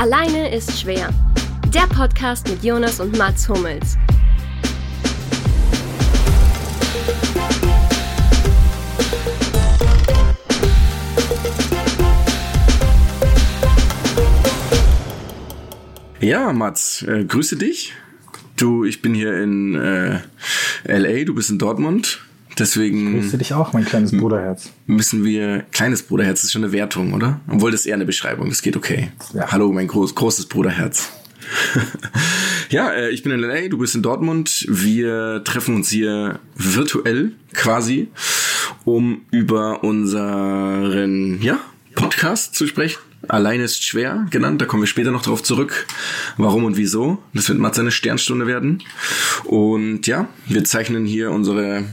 Alleine ist schwer. Der Podcast mit Jonas und Mats Hummels. Ja, Mats, äh, grüße dich. Du, ich bin hier in äh, LA, du bist in Dortmund. Deswegen. Grüße dich auch, mein kleines Bruderherz. Müssen wir. Kleines Bruderherz ist schon eine Wertung, oder? Obwohl das ist eher eine Beschreibung, das geht okay. Ja. Hallo, mein groß, großes Bruderherz. ja, äh, ich bin in LA, du bist in Dortmund. Wir treffen uns hier virtuell quasi, um über unseren ja, Podcast zu sprechen. Allein ist schwer genannt, da kommen wir später noch drauf zurück, warum und wieso. Das wird mal seine Sternstunde werden. Und ja, wir zeichnen hier unsere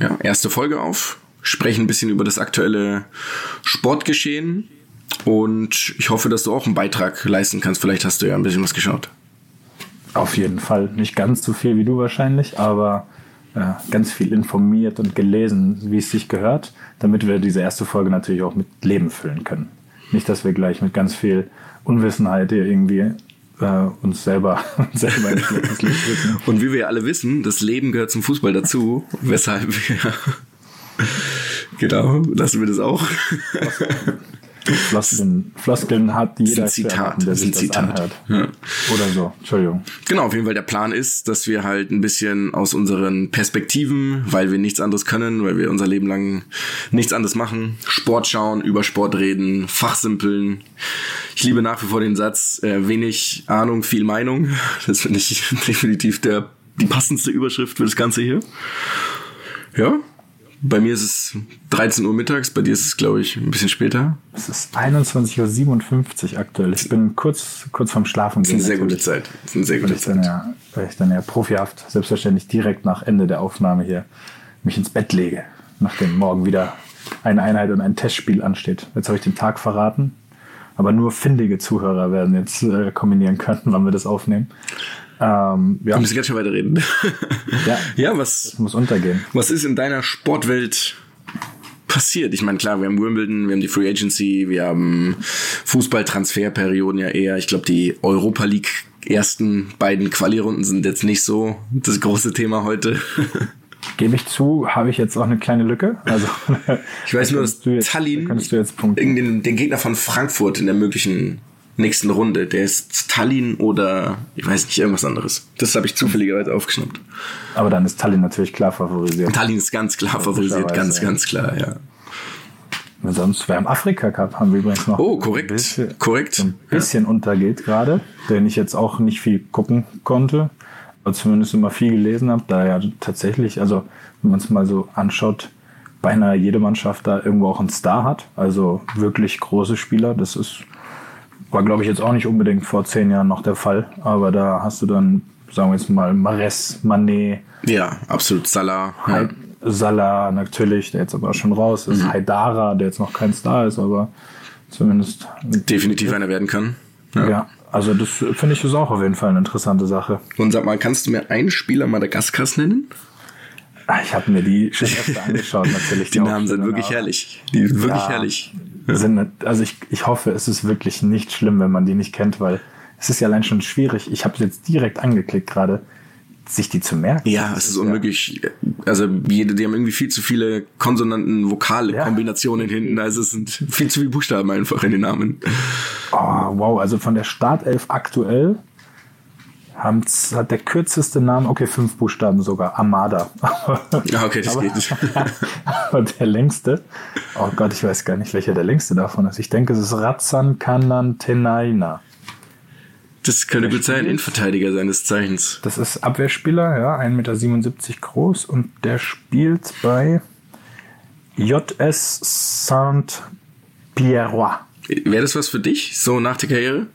ja, erste Folge auf, sprechen ein bisschen über das aktuelle Sportgeschehen und ich hoffe, dass du auch einen Beitrag leisten kannst. Vielleicht hast du ja ein bisschen was geschaut. Auf jeden Fall. Nicht ganz so viel wie du wahrscheinlich, aber äh, ganz viel informiert und gelesen, wie es sich gehört, damit wir diese erste Folge natürlich auch mit Leben füllen können. Nicht, dass wir gleich mit ganz viel Unwissenheit hier irgendwie äh, uns selber, selber ins Licht drücken. Und wie wir alle wissen, das Leben gehört zum Fußball dazu, weshalb wir genau, lassen wir das auch. Floskeln, Floskeln hat jeder, ein Zitat, der sich das, das anhört. Ja. Oder so. Entschuldigung. Genau, auf jeden Fall der Plan ist, dass wir halt ein bisschen aus unseren Perspektiven, weil wir nichts anderes können, weil wir unser Leben lang nichts anderes machen, Sport schauen, über Sport reden, fachsimpeln. Ich liebe nach wie vor den Satz, äh, wenig Ahnung, viel Meinung. Das finde ich definitiv der, die passendste Überschrift für das Ganze hier. Ja, bei mir ist es 13 Uhr mittags, bei dir ist es, glaube ich, ein bisschen später. Es ist 21.57 Uhr aktuell. Ich bin kurz, kurz vorm Schlafen. Das ist eine sehr gute Zeit. Das ist eine sehr gute Zeit. Dann ja, weil ich dann ja profihaft, selbstverständlich direkt nach Ende der Aufnahme hier mich ins Bett lege, nachdem morgen wieder eine Einheit und ein Testspiel ansteht. Jetzt habe ich den Tag verraten, aber nur findige Zuhörer werden jetzt äh, kombinieren können, wann wir das aufnehmen. Ähm, ja. Wir müssen ganz schön weiterreden. ja, ja was, muss untergehen. Was ist in deiner Sportwelt passiert? Ich meine, klar, wir haben Wimbledon, wir haben die Free Agency, wir haben Fußballtransferperioden ja eher. Ich glaube, die Europa League ersten beiden Quali-Runden sind jetzt nicht so das große Thema heute. Gebe ich zu, habe ich jetzt auch eine kleine Lücke. Also ich weiß nur, dass jetzt, Tallinn den, den Gegner von Frankfurt in der möglichen nächsten Runde. Der ist Tallinn oder ich weiß nicht, irgendwas anderes. Das habe ich zufälligerweise aufgeschnappt. Aber dann ist Tallinn natürlich klar favorisiert. Tallinn ist ganz klar favorisiert, ganz, ja. ganz klar, ja. Und sonst, wir haben Afrika Cup, haben wir übrigens noch. Oh, korrekt. Bisschen, korrekt. Ein bisschen ja. untergeht gerade, den ich jetzt auch nicht viel gucken konnte, aber zumindest immer viel gelesen habe, da ja tatsächlich, also wenn man es mal so anschaut, beinahe jede Mannschaft da irgendwo auch einen Star hat. Also wirklich große Spieler. Das ist war, glaube ich, jetzt auch nicht unbedingt vor zehn Jahren noch der Fall. Aber da hast du dann, sagen wir jetzt mal, Mares, Manet. Ja, absolut. Salah. Ja. Salah natürlich, der jetzt aber schon raus ist. Mhm. Haidara, der jetzt noch kein Star ist, aber zumindest. Definitiv einer werden kann. Ja. ja. Also das finde ich ist auch auf jeden Fall eine interessante Sache. Und sag mal, kannst du mir einen Spieler Madagaskars nennen? Ah, ich habe mir die schon öfter angeschaut, natürlich. Die, die Namen sind wirklich herrlich. Die sind wirklich ja, herrlich sind, also ich, ich hoffe, es ist wirklich nicht schlimm, wenn man die nicht kennt, weil es ist ja allein schon schwierig. Ich habe jetzt direkt angeklickt gerade, sich die zu merken. Ja, es ist unmöglich. Also jede, die haben irgendwie viel zu viele Konsonanten, Vokale, ja. Kombinationen hinten. Also es sind viel zu viele Buchstaben einfach in den Namen. Oh, wow, also von der Startelf aktuell hat der kürzeste Name, okay, fünf Buchstaben sogar, Amada. Ja, okay, das aber, geht nicht. aber der längste, oh Gott, ich weiß gar nicht, welcher der längste davon ist. Ich denke, es ist Ratsan Kanantenaina. Das könnte gut sein, Innenverteidiger seines Zeichens. Das ist Abwehrspieler, ja, 1,77 Meter groß und der spielt bei JS Saint-Pierrois. Wäre das was für dich, so nach der Karriere?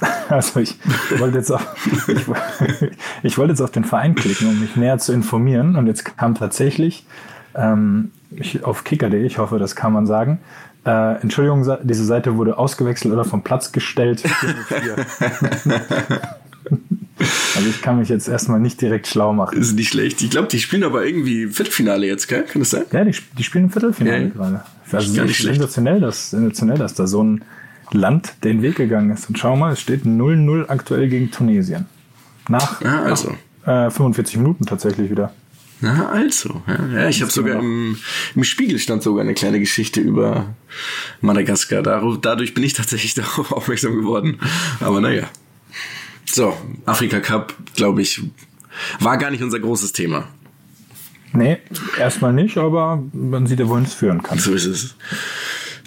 Also ich wollte jetzt auf, ich, ich, wollte jetzt auf den Verein klicken, um mich näher zu informieren. Und jetzt kam tatsächlich ähm, ich, auf kicker.de, ich hoffe, das kann man sagen. Äh, Entschuldigung, diese Seite wurde ausgewechselt oder vom Platz gestellt. also ich kann mich jetzt erstmal nicht direkt schlau machen. Ist nicht schlecht. Ich glaube, die spielen aber irgendwie Viertelfinale jetzt, gell? Kann das sein? Ja, die, die spielen Viertelfinale ja. gerade. Also ist nicht sensationell, dass, sensationell, dass da so ein Land den Weg gegangen ist. Und schau mal, es steht 0-0 aktuell gegen Tunesien. Nach, Ja, also. nach äh, 45 Minuten tatsächlich wieder. Na, also. Ja, ja ich habe sogar im, im Spiegel stand sogar eine kleine Geschichte über Madagaskar. Dadurch bin ich tatsächlich darauf aufmerksam geworden. Aber naja. So, Afrika Cup, glaube ich, war gar nicht unser großes Thema. Nee, erstmal nicht, aber man sieht ja, wohin es führen kann. So ist es.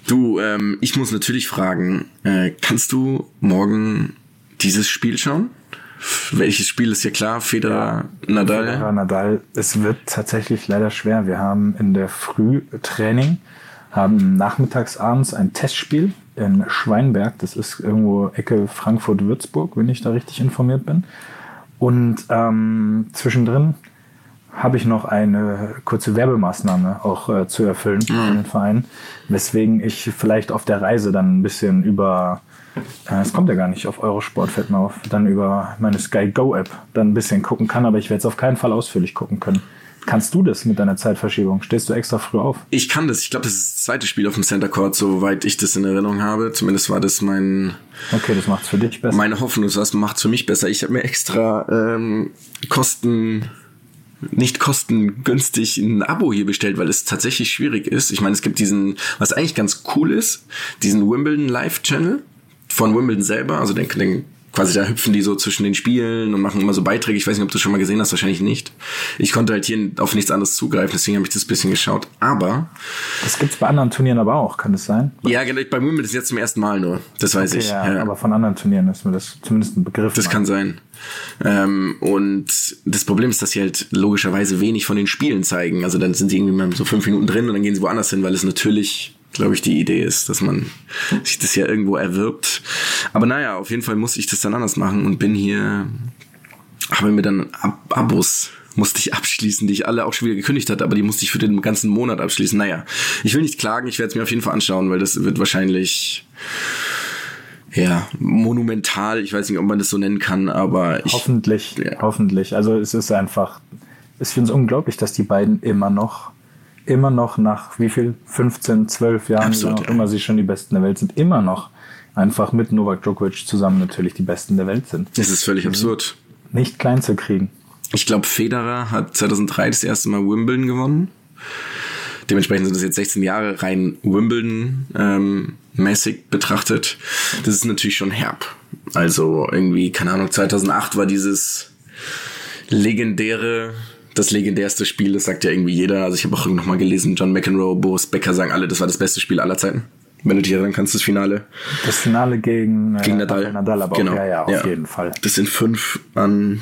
Du, ähm, ich muss natürlich fragen, äh, kannst du morgen dieses Spiel schauen? Welches Spiel ist ja klar? Federer, Nadal? Federer, Nadal, es wird tatsächlich leider schwer. Wir haben in der Früh Training, haben nachmittags abends ein Testspiel in Schweinberg. Das ist irgendwo Ecke Frankfurt-Würzburg, wenn ich da richtig informiert bin. Und ähm, zwischendrin habe ich noch eine kurze Werbemaßnahme auch äh, zu erfüllen für den Verein, weswegen ich vielleicht auf der Reise dann ein bisschen über, äh, es kommt ja gar nicht auf Eurosport, fällt mir auf, dann über meine Sky Go App dann ein bisschen gucken kann, aber ich werde es auf keinen Fall ausführlich gucken können. Kannst du das mit deiner Zeitverschiebung? Stehst du extra früh auf? Ich kann das. Ich glaube, das ist das zweite Spiel auf dem Center Court, soweit ich das in Erinnerung habe. Zumindest war das mein Okay, das macht's für dich besser. meine Hoffnung. Das macht's für mich besser. Ich habe mir extra ähm, Kosten nicht kostengünstig ein Abo hier bestellt, weil es tatsächlich schwierig ist. Ich meine, es gibt diesen, was eigentlich ganz cool ist, diesen Wimbledon Live Channel von Wimbledon selber. Also den, den quasi da hüpfen die so zwischen den Spielen und machen immer so Beiträge. Ich weiß nicht, ob du schon mal gesehen hast, wahrscheinlich nicht. Ich konnte halt hier auf nichts anderes zugreifen, deswegen habe ich das bisschen geschaut. Aber Das gibt's bei anderen Turnieren aber auch, kann das sein? ja, genau, bei Wimbledon ist jetzt zum ersten Mal nur. Das weiß Okay, ich. ja, aber von anderen Turnieren ist mir das zumindest ein Begriff. Das kann sein. Ähm, und das Problem ist, dass sie halt logischerweise wenig von den Spielen zeigen. Also dann sind sie irgendwie mal so fünf Minuten drin und dann gehen sie woanders hin, weil es natürlich, glaube ich, die Idee ist, dass man sich das ja irgendwo erwirbt. Aber naja, auf jeden Fall muss ich das dann anders machen und bin hier, habe mir dann Ab Abos musste ich abschließen, die ich alle auch schon wieder gekündigt hatte, aber die musste ich für den ganzen Monat abschließen. Naja, ich will nicht klagen, ich werde es mir auf jeden Fall anschauen, weil das wird wahrscheinlich ja, monumental. Ich weiß nicht, ob man das so nennen kann, aber ich. Hoffentlich, Ja. hoffentlich. Also es ist einfach, ich finde es unglaublich, dass die beiden immer noch, immer noch nach wie viel, 15, 12 Jahren, Absolut, ja. immer sie schon die Besten der Welt sind, immer noch einfach mit Novak Djokovic zusammen natürlich die Besten der Welt sind. Es ist völlig absurd. Nicht klein zu kriegen. Ich glaube, Federer hat 2003 das erste Mal Wimbledon gewonnen. Dementsprechend sind das jetzt 16 Jahre rein Wimbledon ähm, betrachtet. Das ist natürlich schon herb. Also irgendwie, keine Ahnung, 2008 war dieses legendäre, das legendärste Spiel, das sagt ja irgendwie jeder. Also ich habe auch noch mal gelesen, John McEnroe, Boris Becker sagen alle, das war das beste Spiel aller Zeiten. Wenn du dich erinnern kannst, das Finale. Das Finale gegen, äh, Gegen Nadal. Nadal aber Genau. auch, ja, ja, auf Ja. jeden Fall. Das in fünf an,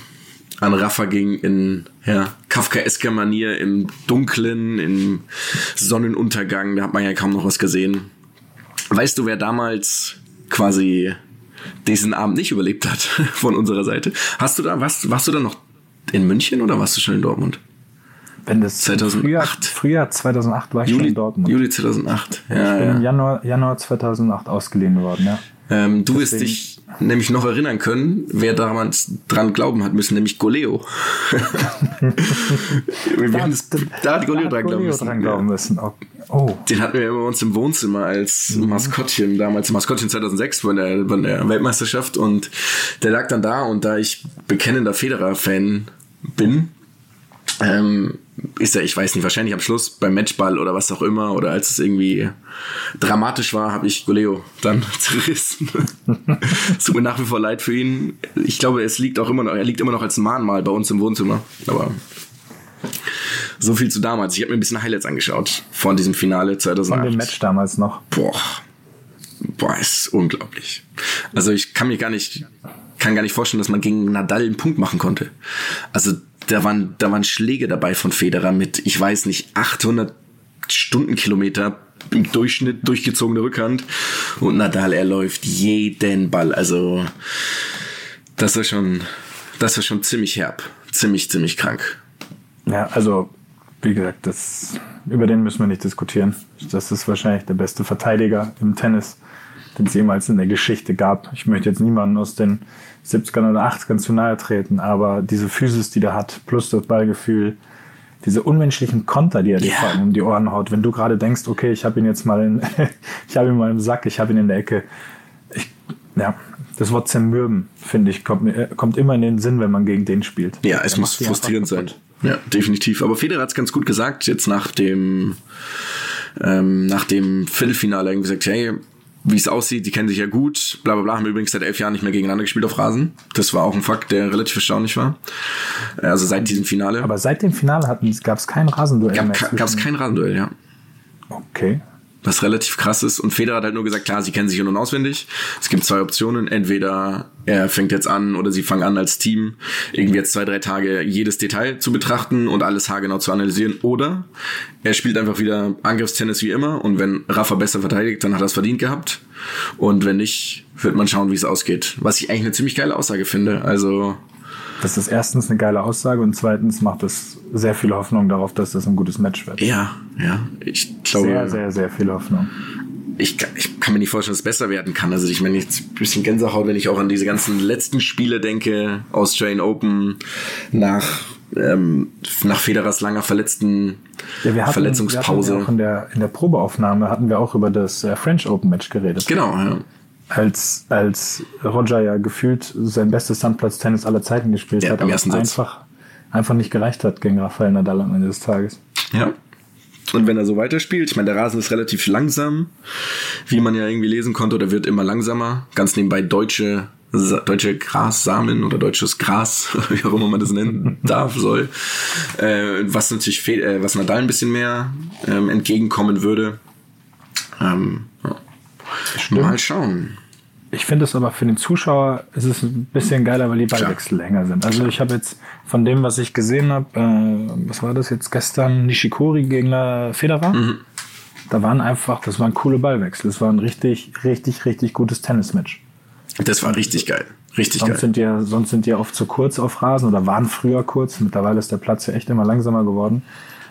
an Rafa ging in ja, Kafkaesker Manier im Dunklen, im Sonnenuntergang. Da hat man ja kaum noch was gesehen. Weißt du, wer damals quasi diesen Abend nicht überlebt hat von unserer Seite? Hast du da, warst, warst du da noch in München oder warst du schon in Dortmund? Wenn das 2008. Frühjahr, Frühjahr 2008 war ich schon Juli, in Dortmund. Juli 2008. ich Ja, bin im ja. Januar, Januar 2008 ausgeliehen worden, ja. Ähm, du wirst Deswegen- dich nämlich noch erinnern können, wer damals dran glauben hat müssen, nämlich Goleo. haben das, da hat Goleo dran glauben müssen. dran glauben müssen. Oh, oh. Den hatten wir immer bei uns im Wohnzimmer als Maskottchen, damals Maskottchen 2006 von der, von der Weltmeisterschaft und der lag dann da und da ich bekennender Federer-Fan bin, ähm, ist er, ich weiß nicht, wahrscheinlich am Schluss beim Matchball oder was auch immer oder als es irgendwie dramatisch war, habe ich Goleo dann zerrissen. es tut mir nach wie vor leid für ihn. Ich glaube, es liegt auch immer noch, er liegt immer noch als Mahnmal bei uns im Wohnzimmer, aber so viel zu damals. Ich habe mir ein bisschen Highlights angeschaut von diesem Finale Von 2008. dem Match damals noch. Boah, boah, ist unglaublich. Also ich kann mir gar nicht, kann gar nicht vorstellen, dass man gegen Nadal einen Punkt machen konnte. Also da waren, da waren Schläge dabei von Federer mit, ich weiß nicht, 800 Stundenkilometer im Durchschnitt durchgezogene Rückhand und Nadal er läuft jeden Ball. Also das war schon, das war schon ziemlich herb, ziemlich ziemlich krank. Ja, also, wie gesagt, das, über den müssen wir nicht diskutieren. Das ist wahrscheinlich der beste Verteidiger im Tennis, den es jemals in der Geschichte gab. Ich möchte jetzt niemanden aus den 70ern oder 80ern zu nahe treten, aber diese Physis, die der hat, plus das Ballgefühl, diese unmenschlichen Konter, die er dir vor allem um die Ohren haut, wenn du gerade denkst, okay, ich habe ihn jetzt mal, in, ich habe ihn mal im Sack, ich habe ihn in der Ecke, Ja, das Wort zermürben, finde ich, kommt, mir- kommt immer in den Sinn, wenn man gegen den spielt. Ja, es Der muss frustrierend sein. Ja, definitiv. Aber Federer hat es ganz gut gesagt, jetzt nach dem, ähm, nach dem Viertelfinale irgendwie gesagt, hey, wie es aussieht, die kennen sich ja gut, bla bla bla, haben übrigens seit elf Jahren nicht mehr gegeneinander gespielt auf Rasen. Das war auch ein Fakt, der relativ erstaunlich war. Äh, Also seit diesem Finale Aber seit dem Finale gab es kein Rasenduell gab mehr. es zwischen- kein Rasenduell, ja. Okay. Was relativ krass ist. Und Federer hat halt nur gesagt, klar, sie kennen sich in- und auswendig. Es gibt zwei Optionen. Entweder er fängt jetzt an oder sie fangen an als Team irgendwie jetzt zwei, drei Tage jedes Detail zu betrachten und alles haargenau zu analysieren. Oder er spielt einfach wieder Angriffstennis wie immer und wenn Rafa besser verteidigt, dann hat er es verdient gehabt. Und wenn nicht, wird man schauen, wie es ausgeht. Was ich eigentlich eine ziemlich geile Aussage finde. Also, Das ist erstens eine geile Aussage und zweitens macht es sehr viel Hoffnung darauf, dass das ein gutes Match wird. ja, ja. Ich glaube, Sehr, sehr, sehr viel Hoffnung. ich, kann- ich kann mir nicht vorstellen, dass es besser werden kann. Also ich meine jetzt ein bisschen Gänsehaut, wenn ich auch an diese ganzen letzten Spiele denke, Australian Open nach ähm, nach Federers langer verletzten Ja, wir hatten, Verletzungspause. Wir hatten ja auch in der, in der Probeaufnahme hatten wir auch über das äh, French Open Match geredet. genau, ja. Als, als Roger ja gefühlt sein bestes Sandplatz-Tennis aller Zeiten gespielt Ja, hat, aber Satz. einfach, einfach nicht gereicht hat gegen Rafael Nadal am Ende des Tages. Ja. Und wenn er so weiterspielt, ich meine, der Rasen ist relativ langsam, wie man ja irgendwie lesen konnte, oder wird immer langsamer. Ganz nebenbei deutsche, deutsche Grassamen oder deutsches Gras, wie auch immer man das nennen darf, soll. Äh, was natürlich, äh, was Nadal ein bisschen mehr ähm, entgegenkommen würde. Ähm, ja. Mal schauen. Ich finde es aber für den Zuschauer ist es ein bisschen geiler, weil die Ballwechsel länger sind. Also ich habe jetzt von dem, was ich gesehen habe, äh, was war das jetzt gestern, Nishikori gegen Federer. Mhm. Da waren einfach, das waren coole Ballwechsel. Das war ein richtig, richtig, richtig gutes Tennismatch. Das war richtig geil. Richtig Sonst geil. sind, die, ja- sonst sind die oft zu kurz auf Rasen oder waren früher kurz. Mittlerweile ist der Platz ja echt immer langsamer geworden.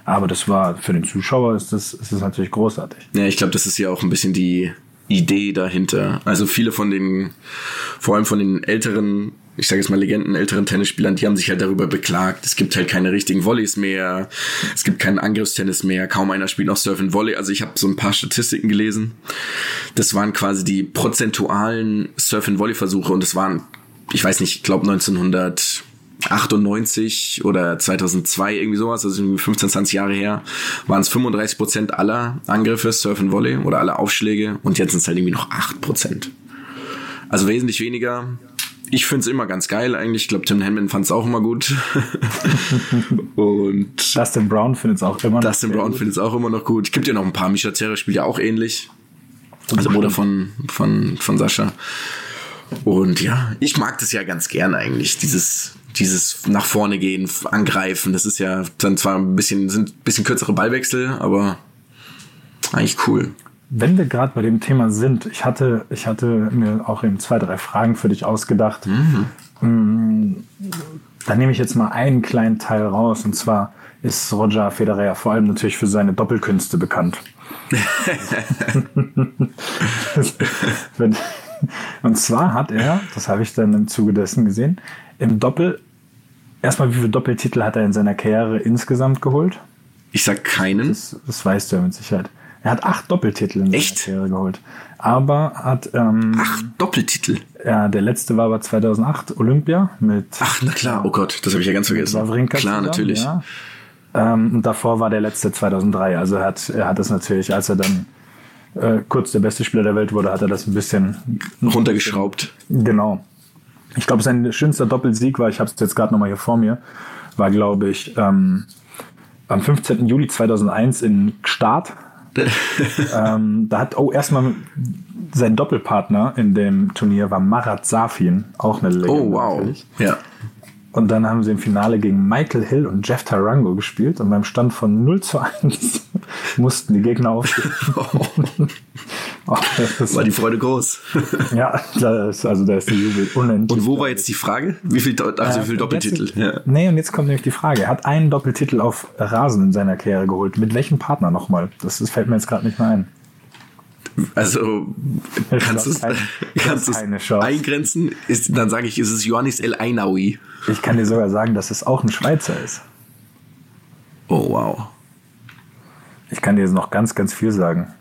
Aber das war für den Zuschauer ist das, ist das natürlich großartig. Ja, ich glaube, das ist ja auch ein bisschen die Idee dahinter. Also viele von den, vor allem von den älteren, ich sage jetzt mal Legenden, älteren Tennisspielern, die haben sich halt darüber beklagt, es gibt halt keine richtigen Volleys mehr, es gibt keinen Angriffstennis mehr, kaum einer spielt noch Surf and Volley. Also ich habe so ein paar Statistiken gelesen. Das waren quasi die prozentualen Surf and Volley Versuche und es waren, ich weiß nicht, ich glaube 1998 oder 2002 irgendwie sowas, also irgendwie 15, 20 Jahre her, waren es 35 Prozent aller Angriffe Surf and Volley oder aller Aufschläge und jetzt sind es halt irgendwie noch 8 Prozent. Also wesentlich weniger. Ich finde es immer ganz geil eigentlich. Ich glaube, Tim Henman fand es auch immer gut. und Dustin Brown findet es auch immer noch Dustin Brown gut. findet es auch immer noch gut. Es gibt ja noch ein paar. Misha Zverev spielt ja auch ähnlich. Also Bruder von, von, von Sascha. Und ja, ich mag das ja ganz gern eigentlich. Dieses, dieses nach vorne gehen, angreifen. Das ist ja dann zwar ein bisschen, sind ein bisschen kürzere Ballwechsel, aber eigentlich cool. Wenn wir gerade bei dem Thema sind, ich hatte, ich hatte mir auch eben zwei, drei Fragen für dich ausgedacht. Mm, Da nehme ich jetzt mal einen kleinen Teil raus. Und zwar ist Roger Federer ja vor allem natürlich für seine Doppelkünste bekannt. Und zwar hat er, das habe ich dann im Zuge dessen gesehen, im Doppel, erstmal wie viele Doppeltitel hat er in seiner Karriere insgesamt geholt? Ich sag keinen. Das, das weißt du ja mit Sicherheit. Er hat acht Doppeltitel in seiner Echt? Karriere geholt. Aber hat, ähm, Ach, Doppeltitel. ja, der letzte war aber 2008 Olympia mit Ach, na klar. Oh Gott, das habe ich ja ganz vergessen. Wawrinka Klar, zusammen, natürlich. Ja. Ähm, und davor war der letzte 2003. Also er hat, er hat das natürlich, als er dann äh, kurz der beste Spieler der Welt wurde, hat er das ein bisschen Runtergeschraubt. Genau. Ich glaube, sein schönster Doppelsieg war, ich habe es jetzt gerade nochmal hier vor mir, war, glaube ich, ähm, am 15. Juli 2001 in Start. ähm, da hat, oh, erstmal sein Doppelpartner in dem Turnier war Marat Safin, auch eine Legende. Oh, wow. natürlich. Ja. Und dann haben sie im Finale gegen Michael Hill und Jeff Tarango gespielt und beim Stand von 0 zu 1 mussten die Gegner aufstehen. Oh, War die Freude groß. ja, ist, also da ist der Jubel unendlich. Und wo war jetzt die Frage? Wie viel, also wie viel Äh, Doppeltitel? Jetzt, Ja. Nee, und jetzt kommt nämlich die Frage. Er hat einen Doppeltitel auf Rasen in seiner Karriere geholt. Mit welchem Partner nochmal? Das, das fällt mir jetzt gerade nicht mehr ein. Also kannst du es kannst du's eingrenzen? Ist, dann sage ich, ist es Ioannis El Ainaoui. Ich kann dir sogar sagen, dass es auch ein Schweizer ist. Oh wow. Ich kann dir jetzt noch ganz, ganz viel sagen.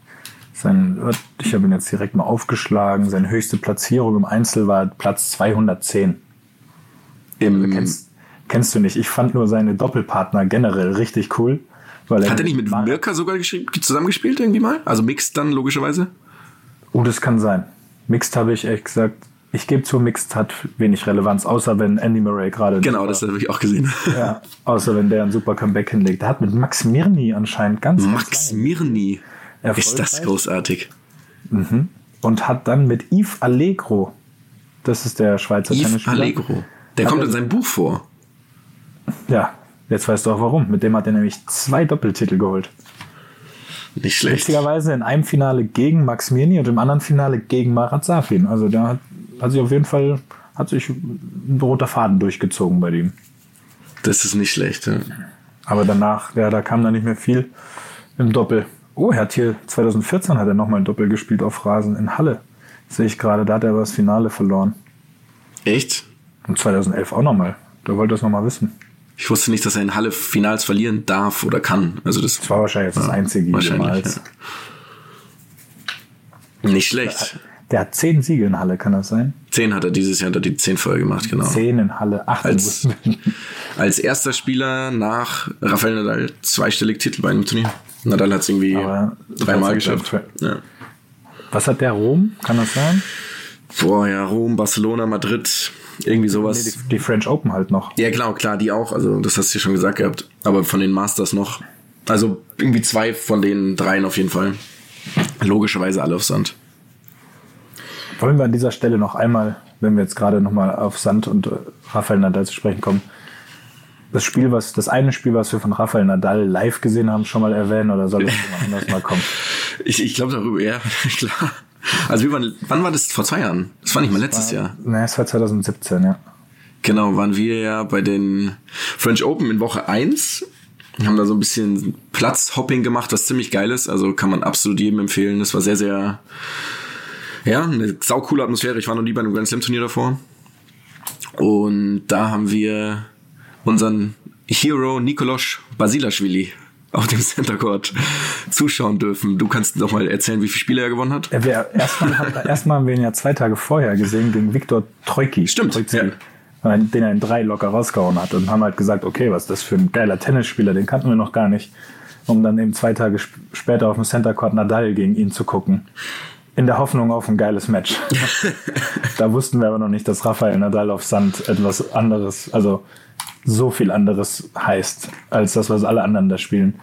Sein, ich habe ihn jetzt direkt mal aufgeschlagen. Seine höchste Platzierung im Einzel war Platz 210. Im, Also kennst, kennst du nicht. Ich fand nur seine Doppelpartner generell richtig cool. Weil hat er nicht mit Mirka sogar zusammengespielt irgendwie mal? Also Mixed dann logischerweise? Oh, das kann sein. Mixed habe ich ehrlich gesagt. Ich gebe zu, Mixed hat wenig Relevanz, außer wenn Andy Murray gerade. Genau, das habe ich auch gesehen. Ja, außer wenn der ein super Comeback hinlegt. Der hat mit Max Mirny anscheinend ganz, Max Mirny. Erfolgreich Ist das großartig. und hat dann mit Yves Allegro, das ist der Schweizer Yves Tennisspieler. Allegro. Der kommt in seinem Buch vor. Ja, jetzt weißt du auch warum. Mit dem hat er nämlich zwei Doppeltitel geholt. Nicht schlecht. Witzigerweise in einem Finale gegen Max Mirny und im anderen Finale gegen Marat Safin. Also da hat, hat sich auf jeden Fall hat sich ein roter Faden durchgezogen bei dem. Das ist nicht schlecht. Ja. Aber danach, ja, da kam dann nicht mehr viel im Doppel. Oh, er hat hier 2014 hat er nochmal ein Doppel gespielt auf Rasen in Halle. Sehe ich gerade, da hat er aber das Finale verloren. Echt? Und 2011 auch nochmal. Da wollte er es nochmal wissen. Ich wusste nicht, dass er in Halle Finals verlieren darf oder kann. Also das Das war wahrscheinlich jetzt das einzige wahrscheinlich, jemals. nicht schlecht. Der hat zehn Siege in Halle, kann das sein? Zehn hat er dieses Jahr, hat er die zehn voll gemacht, genau. Zehn in Halle, acht Als-. Als erster Spieler nach Rafael Nadal zweistellig Titel bei einem Turnier. Nadal hat es irgendwie Aber dreimal geschafft. Ja. Was hat der Rom? Kann das sein? Boah, ja, Rom, Barcelona, Madrid, irgendwie Nee, sowas. die, die French Open halt noch. Ja, klar, klar, die auch. Also, das hast du ja schon gesagt gehabt. Aber von den Masters noch. Also, irgendwie zwei von den dreien auf jeden Fall. Logischerweise alle auf Sand. Wollen wir an dieser Stelle noch einmal, wenn wir jetzt gerade nochmal auf Sand und äh, Rafael Nadal zu sprechen kommen, das Spiel, was, das eine Spiel, was wir von Rafael Nadal live gesehen haben, schon mal erwähnen oder soll jemand anders mal kommen? Ich, ich glaube darüber, ja, klar. Also, wie waren, wann war das? Vor zwei Jahren? Das war nicht mal letztes Jahr. Ne, es war 2017, ja. Genau, waren wir ja bei den French Open in Woche 1. Haben da so ein bisschen Platzhopping gemacht, was ziemlich geil ist. Also kann man absolut jedem empfehlen. Das war sehr, sehr, ja, eine saukoole Atmosphäre. Ich war noch nie bei einem Grand Slam Turnier davor. Und da haben wir unseren Hero Nikolosch Basilashvili auf dem Center Court zuschauen dürfen. Du kannst noch mal erzählen, wie viele Spiele er gewonnen hat? Ja, wir, erstmal, hat- erstmal haben wir ihn ja zwei Tage vorher gesehen gegen Viktor Trojki. Stimmt, Trojki, ja. Den er in drei locker rausgehauen hat. Und haben halt gesagt, okay, was ist das für ein geiler Tennisspieler, den kannten wir noch gar nicht. Um dann eben zwei Tage sp später auf dem Center Court Nadal gegen ihn zu gucken. In der Hoffnung auf ein geiles Match. da wussten wir aber noch nicht, dass Rafael Nadal auf Sand etwas anderes, also so viel anderes heißt, als das, was alle anderen da spielen.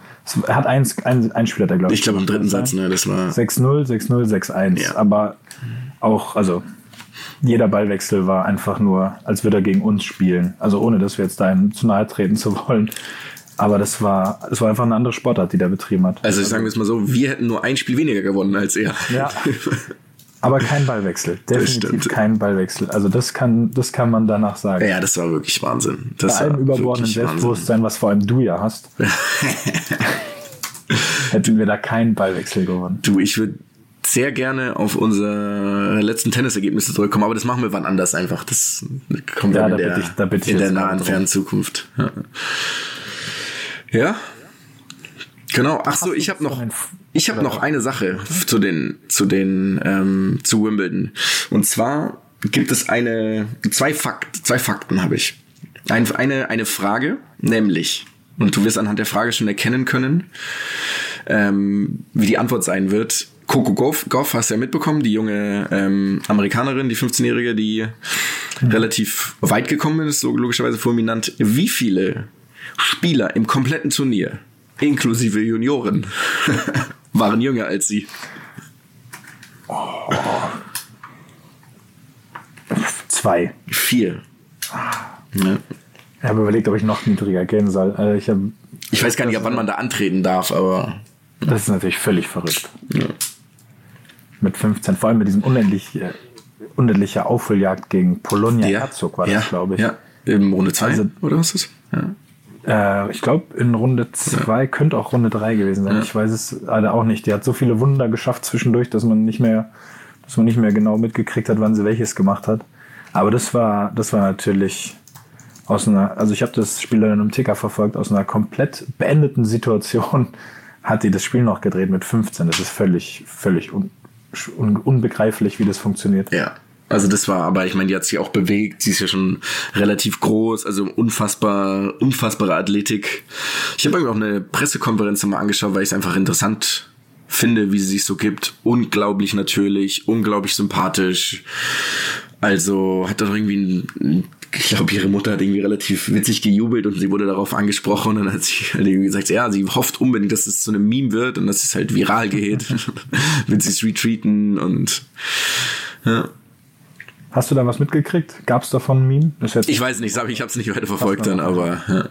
Er hat eins, ein, ein Spieler, der glaube ich. Ich glaube im dritten Satz, ne, das war 6-0, 6-0, 6-1. Ja. Aber auch, also jeder Ballwechsel war einfach nur, als würde er gegen uns spielen. Also ohne, dass wir jetzt da zu nahe treten zu wollen. Aber das war, das war einfach eine andere Sportart, die der betrieben hat. Also ich sagen wir es mal so, wir hätten nur ein Spiel weniger gewonnen als er. Ja. Aber kein Ballwechsel. Definitiv kein Ballwechsel. Also das kann, das kann man danach sagen. ja, das war wirklich Wahnsinn. Das Bei allem überbordenden wirklich Wahnsinn. Selbstbewusstsein, was vor allem du ja hast, hätten wir da keinen Ballwechsel gewonnen. Du, ich würde sehr gerne auf unsere letzten Tennisergebnisse zurückkommen, aber das machen wir wann anders einfach. Das kommt Ja, in der, ich- in der nahen, fernen Zukunft. Ja. ja. Genau. Ach so, ich habe noch, ich habe noch eine Sache zu den, zu den, ähm, zu Wimbledon. Und zwar gibt es eine, zwei Fakt, zwei Fakten habe ich. Ein, eine, eine Frage, nämlich, und du wirst anhand der Frage schon erkennen können, ähm, wie die Antwort sein wird. Coco Goff, Goff hast du ja mitbekommen, die junge ähm, Amerikanerin, die 15-Jährige, die relativ weit gekommen ist, so logischerweise fulminant. Wie viele Spieler im kompletten Turnier, inklusive Junioren, waren jünger als sie? Zwei. Vier. Ja. Ich habe überlegt, ob ich noch niedriger gehen soll. Also ich habe, Ich weiß gar nicht, ab wann man da antreten darf, aber das ist natürlich völlig verrückt. Mit 15, vor allem mit diesem unendlich, äh, unendlicher Aufholjagd gegen Polonia Herzog war das, ja, glaube ich. Ja, im Runde 2, Also- oder was ist das? Ja. Äh, ich glaube, in Runde 2 könnte auch Runde 3 gewesen sein. Ich weiß es leider auch nicht. Die hat so viele Wunder geschafft zwischendurch, dass man nicht mehr, dass man nicht mehr genau mitgekriegt hat, wann sie welches gemacht hat. Aber das war, das war natürlich aus einer, also ich habe das Spiel dann im Ticker verfolgt, aus einer komplett beendeten Situation hat die das Spiel noch gedreht mit 15. Das ist völlig, völlig un, un, unbegreiflich, wie das funktioniert. Ja. Also das war, aber ich meine, die hat sich auch bewegt. Sie ist ja schon relativ groß, also unfassbar, unfassbare Athletik. Ich habe mir auch eine Pressekonferenz mal angeschaut, weil ich es einfach interessant finde, wie sie sich so gibt. Unglaublich natürlich, unglaublich sympathisch. Also hat doch irgendwie ein, ich glaube, ihre Mutter hat irgendwie relativ witzig gejubelt und sie wurde darauf angesprochen und dann hat sie halt irgendwie gesagt, ja, sie hofft unbedingt, dass es zu einem Meme wird und dass es halt viral geht, wenn sie es retreaten und ja. Hast du da was mitgekriegt? Gab es davon ein Meme? ich weiß nicht, ich habe es nicht weiter verfolgt dann, aber ja.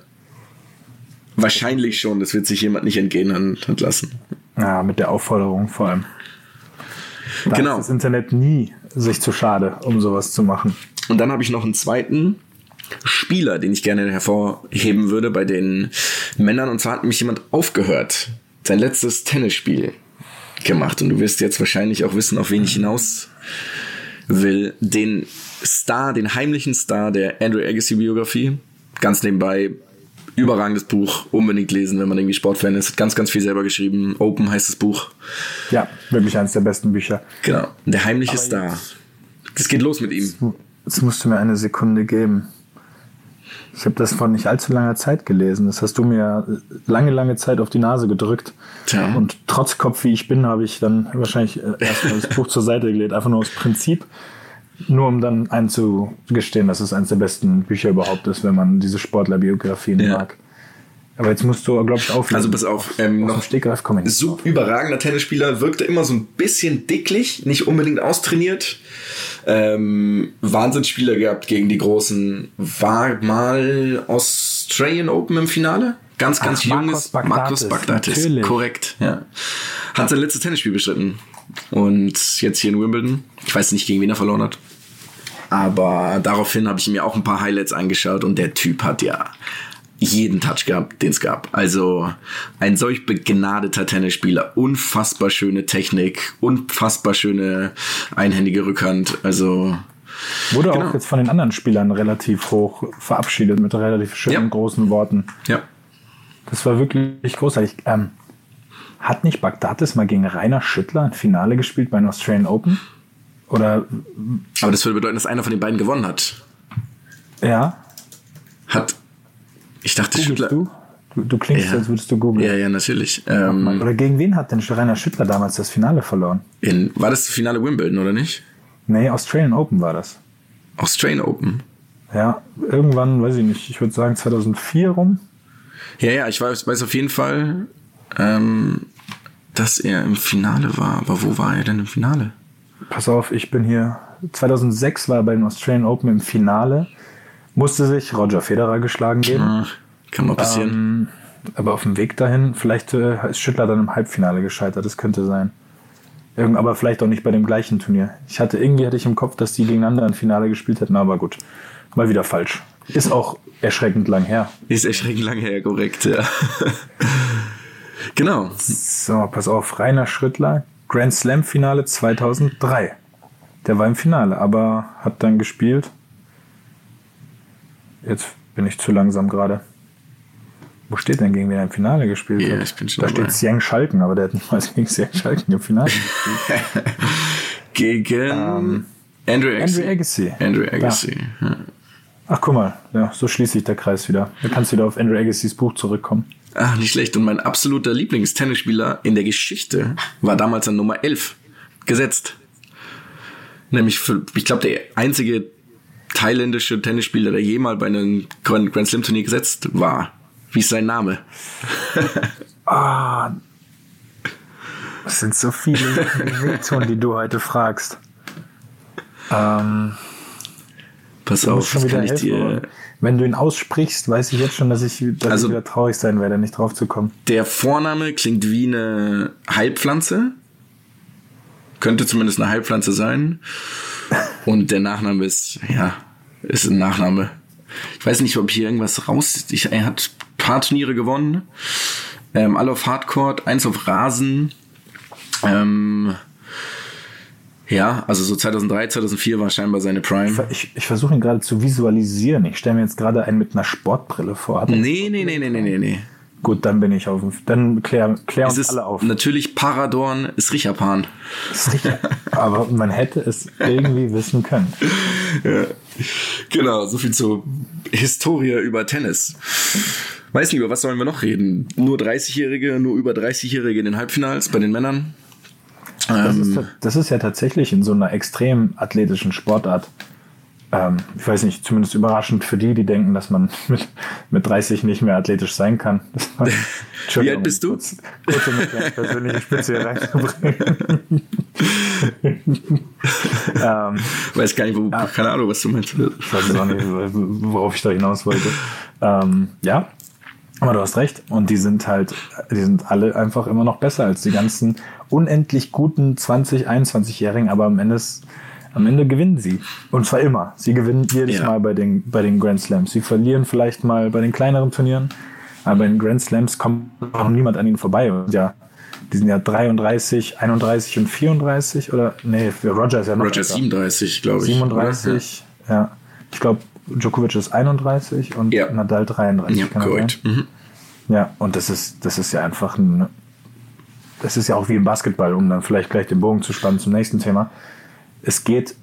wahrscheinlich schon. Das wird sich jemand nicht entgehen lassen. Ja, mit der Aufforderung vor allem. Da genau. ist das Internet nie sich zu schade, um sowas zu machen. Und dann habe ich noch einen zweiten Spieler, den ich gerne hervorheben würde bei den Männern. Und zwar hat mich jemand aufgehört, sein letztes Tennisspiel gemacht. Und du wirst jetzt wahrscheinlich auch wissen, auf wen ich hinaus will. Den Star, den heimlichen Star der Andrew Agassi-Biografie. Ganz nebenbei überragendes Buch, unbedingt lesen, wenn man irgendwie Sportfan ist. Hat ganz, ganz viel selber geschrieben. Open heißt das Buch. Ja, wirklich eines der besten Bücher. Genau. Der heimliche Aber Star. Es geht los mit ihm. Jetzt musst du mir eine Sekunde geben. Ich habe das vor nicht allzu langer Zeit gelesen. Das hast du mir lange, lange Zeit auf die Nase gedrückt. Tja. Und trotz Kopf, wie ich bin, habe ich dann wahrscheinlich äh, erstmal das Buch zur Seite gelegt. Einfach nur aus Prinzip. Nur um dann einzugestehen, dass es eines der besten Bücher überhaupt ist, wenn man diese Sportlerbiografien ja. mag. Aber jetzt musst du, glaube ich, auflegen. Also pass auf, ähm, noch Stegreif kommen. Super überragender Tennisspieler, wirkte immer so ein bisschen dicklich, nicht unbedingt austrainiert. Ähm, Wahnsinnsspieler gehabt gegen die Großen. War mal Australian Open im Finale? Ganz, ganz Ach, junges Markus Bagdatis. Korrekt, ja. Hat sein letztes Tennisspiel bestritten. Und jetzt hier in Wimbledon. Ich weiß nicht, gegen wen er verloren hat. Aber daraufhin habe ich mir auch ein paar Highlights angeschaut und der Typ hat ja jeden Touch gehabt, den es gab. Also ein solch begnadeter Tennisspieler, unfassbar schöne Technik, unfassbar schöne einhändige Rückhand. Also Wurde genau. auch jetzt von den anderen Spielern relativ hoch verabschiedet mit relativ schönen ja. großen Worten. Ja. Das war wirklich großartig. Ähm, hat nicht Bagdatis mal gegen Rainer Schüttler ein Finale gespielt bei den Australian Open? Oder? Aber das würde bedeuten, dass einer von den beiden gewonnen hat. Ja. Hat ich dachte Googlest Schüttler. Du? Du, du klingst, ja. als würdest du googeln. Ja, ja, natürlich. Ähm, oder gegen wen hat denn Rainer Schüttler damals das Finale verloren? In, war das das Finale Wimbledon, oder nicht? Nee, Australian Open war das. Australian Open? Ja, irgendwann, weiß ich nicht, ich würde sagen 2004 rum. Ja, ja, ich weiß, weiß auf jeden Fall, ähm, dass er im Finale war. Aber wo war er denn im Finale? Pass auf, ich bin hier. 2006 war er bei den Australian Open im Finale musste sich Roger Federer geschlagen geben. Ja, kann mal passieren. Ähm, aber auf dem Weg dahin, vielleicht äh, ist Schüttler dann im Halbfinale gescheitert, das könnte sein. Irgend, aber vielleicht auch nicht bei dem gleichen Turnier. Ich hatte irgendwie hatte ich im Kopf, dass die gegeneinander ein Finale gespielt hätten, aber gut. Mal wieder falsch. Ist auch erschreckend lang her. Ist erschreckend lang her, korrekt, ja. genau. So, pass auf, Rainer Schrittler, Grand Slam Finale 2003. Der war im Finale, aber hat dann gespielt Jetzt bin ich zu langsam gerade. Wo steht denn, gegen wen er im Finale gespielt yeah, hat? Ich bin schon da dabei. steht Xiang Schalken, aber der hat niemals gegen Xiang Schalken im Finale gespielt. gegen um, Andrew Agassi. Andrew Agassi. Andrew Agassi. Ja. Ach, guck mal, ja, so schließt sich der Kreis wieder. Du kannst wieder auf Andrew Agassis Buch zurückkommen. Ach, nicht schlecht. Und mein absoluter Lieblingstennisspieler in der Geschichte war damals an Nummer 11 gesetzt. Nämlich für, ich glaube, der einzige thailändische Tennisspieler, der jemals bei einem Grand Slam Turnier gesetzt war. Wie ist sein Name? ah, es sind so viele Informationen, die du heute fragst. Ähm, Pass auf, das kann ich helfen, dir. Wenn du ihn aussprichst, weiß ich jetzt schon, dass ich, dass also, ich wieder traurig sein werde, nicht drauf zu kommen. Der Vorname klingt wie eine Heilpflanze. Könnte zumindest eine Heilpflanze sein. Und der Nachname ist, ja, ist ein Nachname. Ich weiß nicht, ob hier irgendwas raus. Ich, er hat ein paar Turniere gewonnen. Ähm, alle auf Hardcore, eins auf Rasen. Ähm, ja, also so 2003, 2004 war scheinbar seine Prime. Ich, ich, ich versuche ihn gerade zu visualisieren. Ich stelle mir jetzt gerade einen mit einer Sportbrille vor. nee, nee, nee, nee, nee, nee, nee. Gut, dann bin ich auf dem. Dann klär, klär uns alle auf. Natürlich Paradorn ist Richapan. Sicher. Aber man hätte es irgendwie wissen können. Ja. Genau, so viel zur Historie über Tennis. Weiß nicht, über was sollen wir noch reden? Nur 30-Jährige, nur über 30-Jährige in den Halbfinals bei den Männern? Das, ist, das ist ja tatsächlich in so einer extrem athletischen Sportart ähm, ich weiß nicht, zumindest überraschend für die, die denken, dass man mit, mit 30 nicht mehr athletisch sein kann. Wie alt bist du? Kurz, kurz um eine persönliche Spitze reinzubringen. ähm, weiß gar nicht, wo, ja, keine Ahnung, was du meinst. Ich weiß auch nicht, worauf ich da hinaus wollte. Ähm, ja, aber du hast recht. Und die sind halt, die sind alle einfach immer noch besser als die ganzen unendlich guten 20, 21-Jährigen. Aber am Ende ist, am Ende gewinnen sie. Und zwar immer. Sie gewinnen jedes ja. Mal bei den, bei den Grand Slams. Sie verlieren vielleicht mal bei den kleineren Turnieren, aber bei den Grand Slams kommt auch niemand an ihnen vorbei. Und ja, die sind ja 33, 31 und 34 oder nee, Roger ist ja noch Roger ist 37, glaube ich. 37, ja. ja. Ich glaube, Djokovic ist 31 und ja. Nadal 33. Ja, korrekt. Mhm. Ja, und das ist, das ist ja einfach ein, das ist ja auch wie im Basketball, um dann vielleicht gleich den Bogen zu spannen zum nächsten Thema es geht,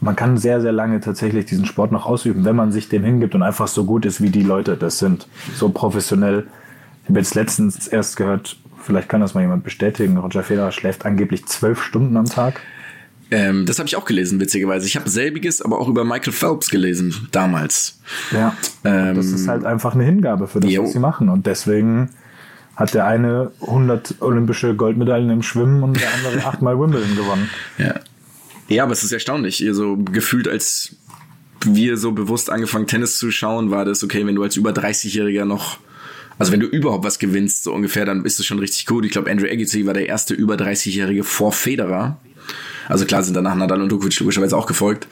man kann sehr, sehr lange tatsächlich diesen Sport noch ausüben, wenn man sich dem hingibt und einfach so gut ist, wie die Leute das sind. So professionell. Ich habe jetzt letztens erst gehört, vielleicht kann das mal jemand bestätigen, Roger Federer schläft angeblich zwölf Stunden am Tag. Ähm, das habe ich auch gelesen, witzigerweise. Ich habe selbiges, aber auch über Michael Phelps gelesen, damals. Ja, ähm, das ist halt einfach eine Hingabe für das, jo. was sie machen. Und deswegen hat der eine 100 olympische Goldmedaillen im Schwimmen und der andere achtmal Wimbledon gewonnen. Ja, ja, aber es ist erstaunlich. Ihr so gefühlt, als wir so bewusst angefangen Tennis zu schauen, war das okay, wenn du als über 30-Jähriger noch also wenn du überhaupt was gewinnst, so ungefähr, dann ist es schon richtig gut. Ich glaube, Andrew Agassi war der erste über 30-Jährige vor Federer. Also klar sind danach Nadal und Djokovic logischerweise auch gefolgt,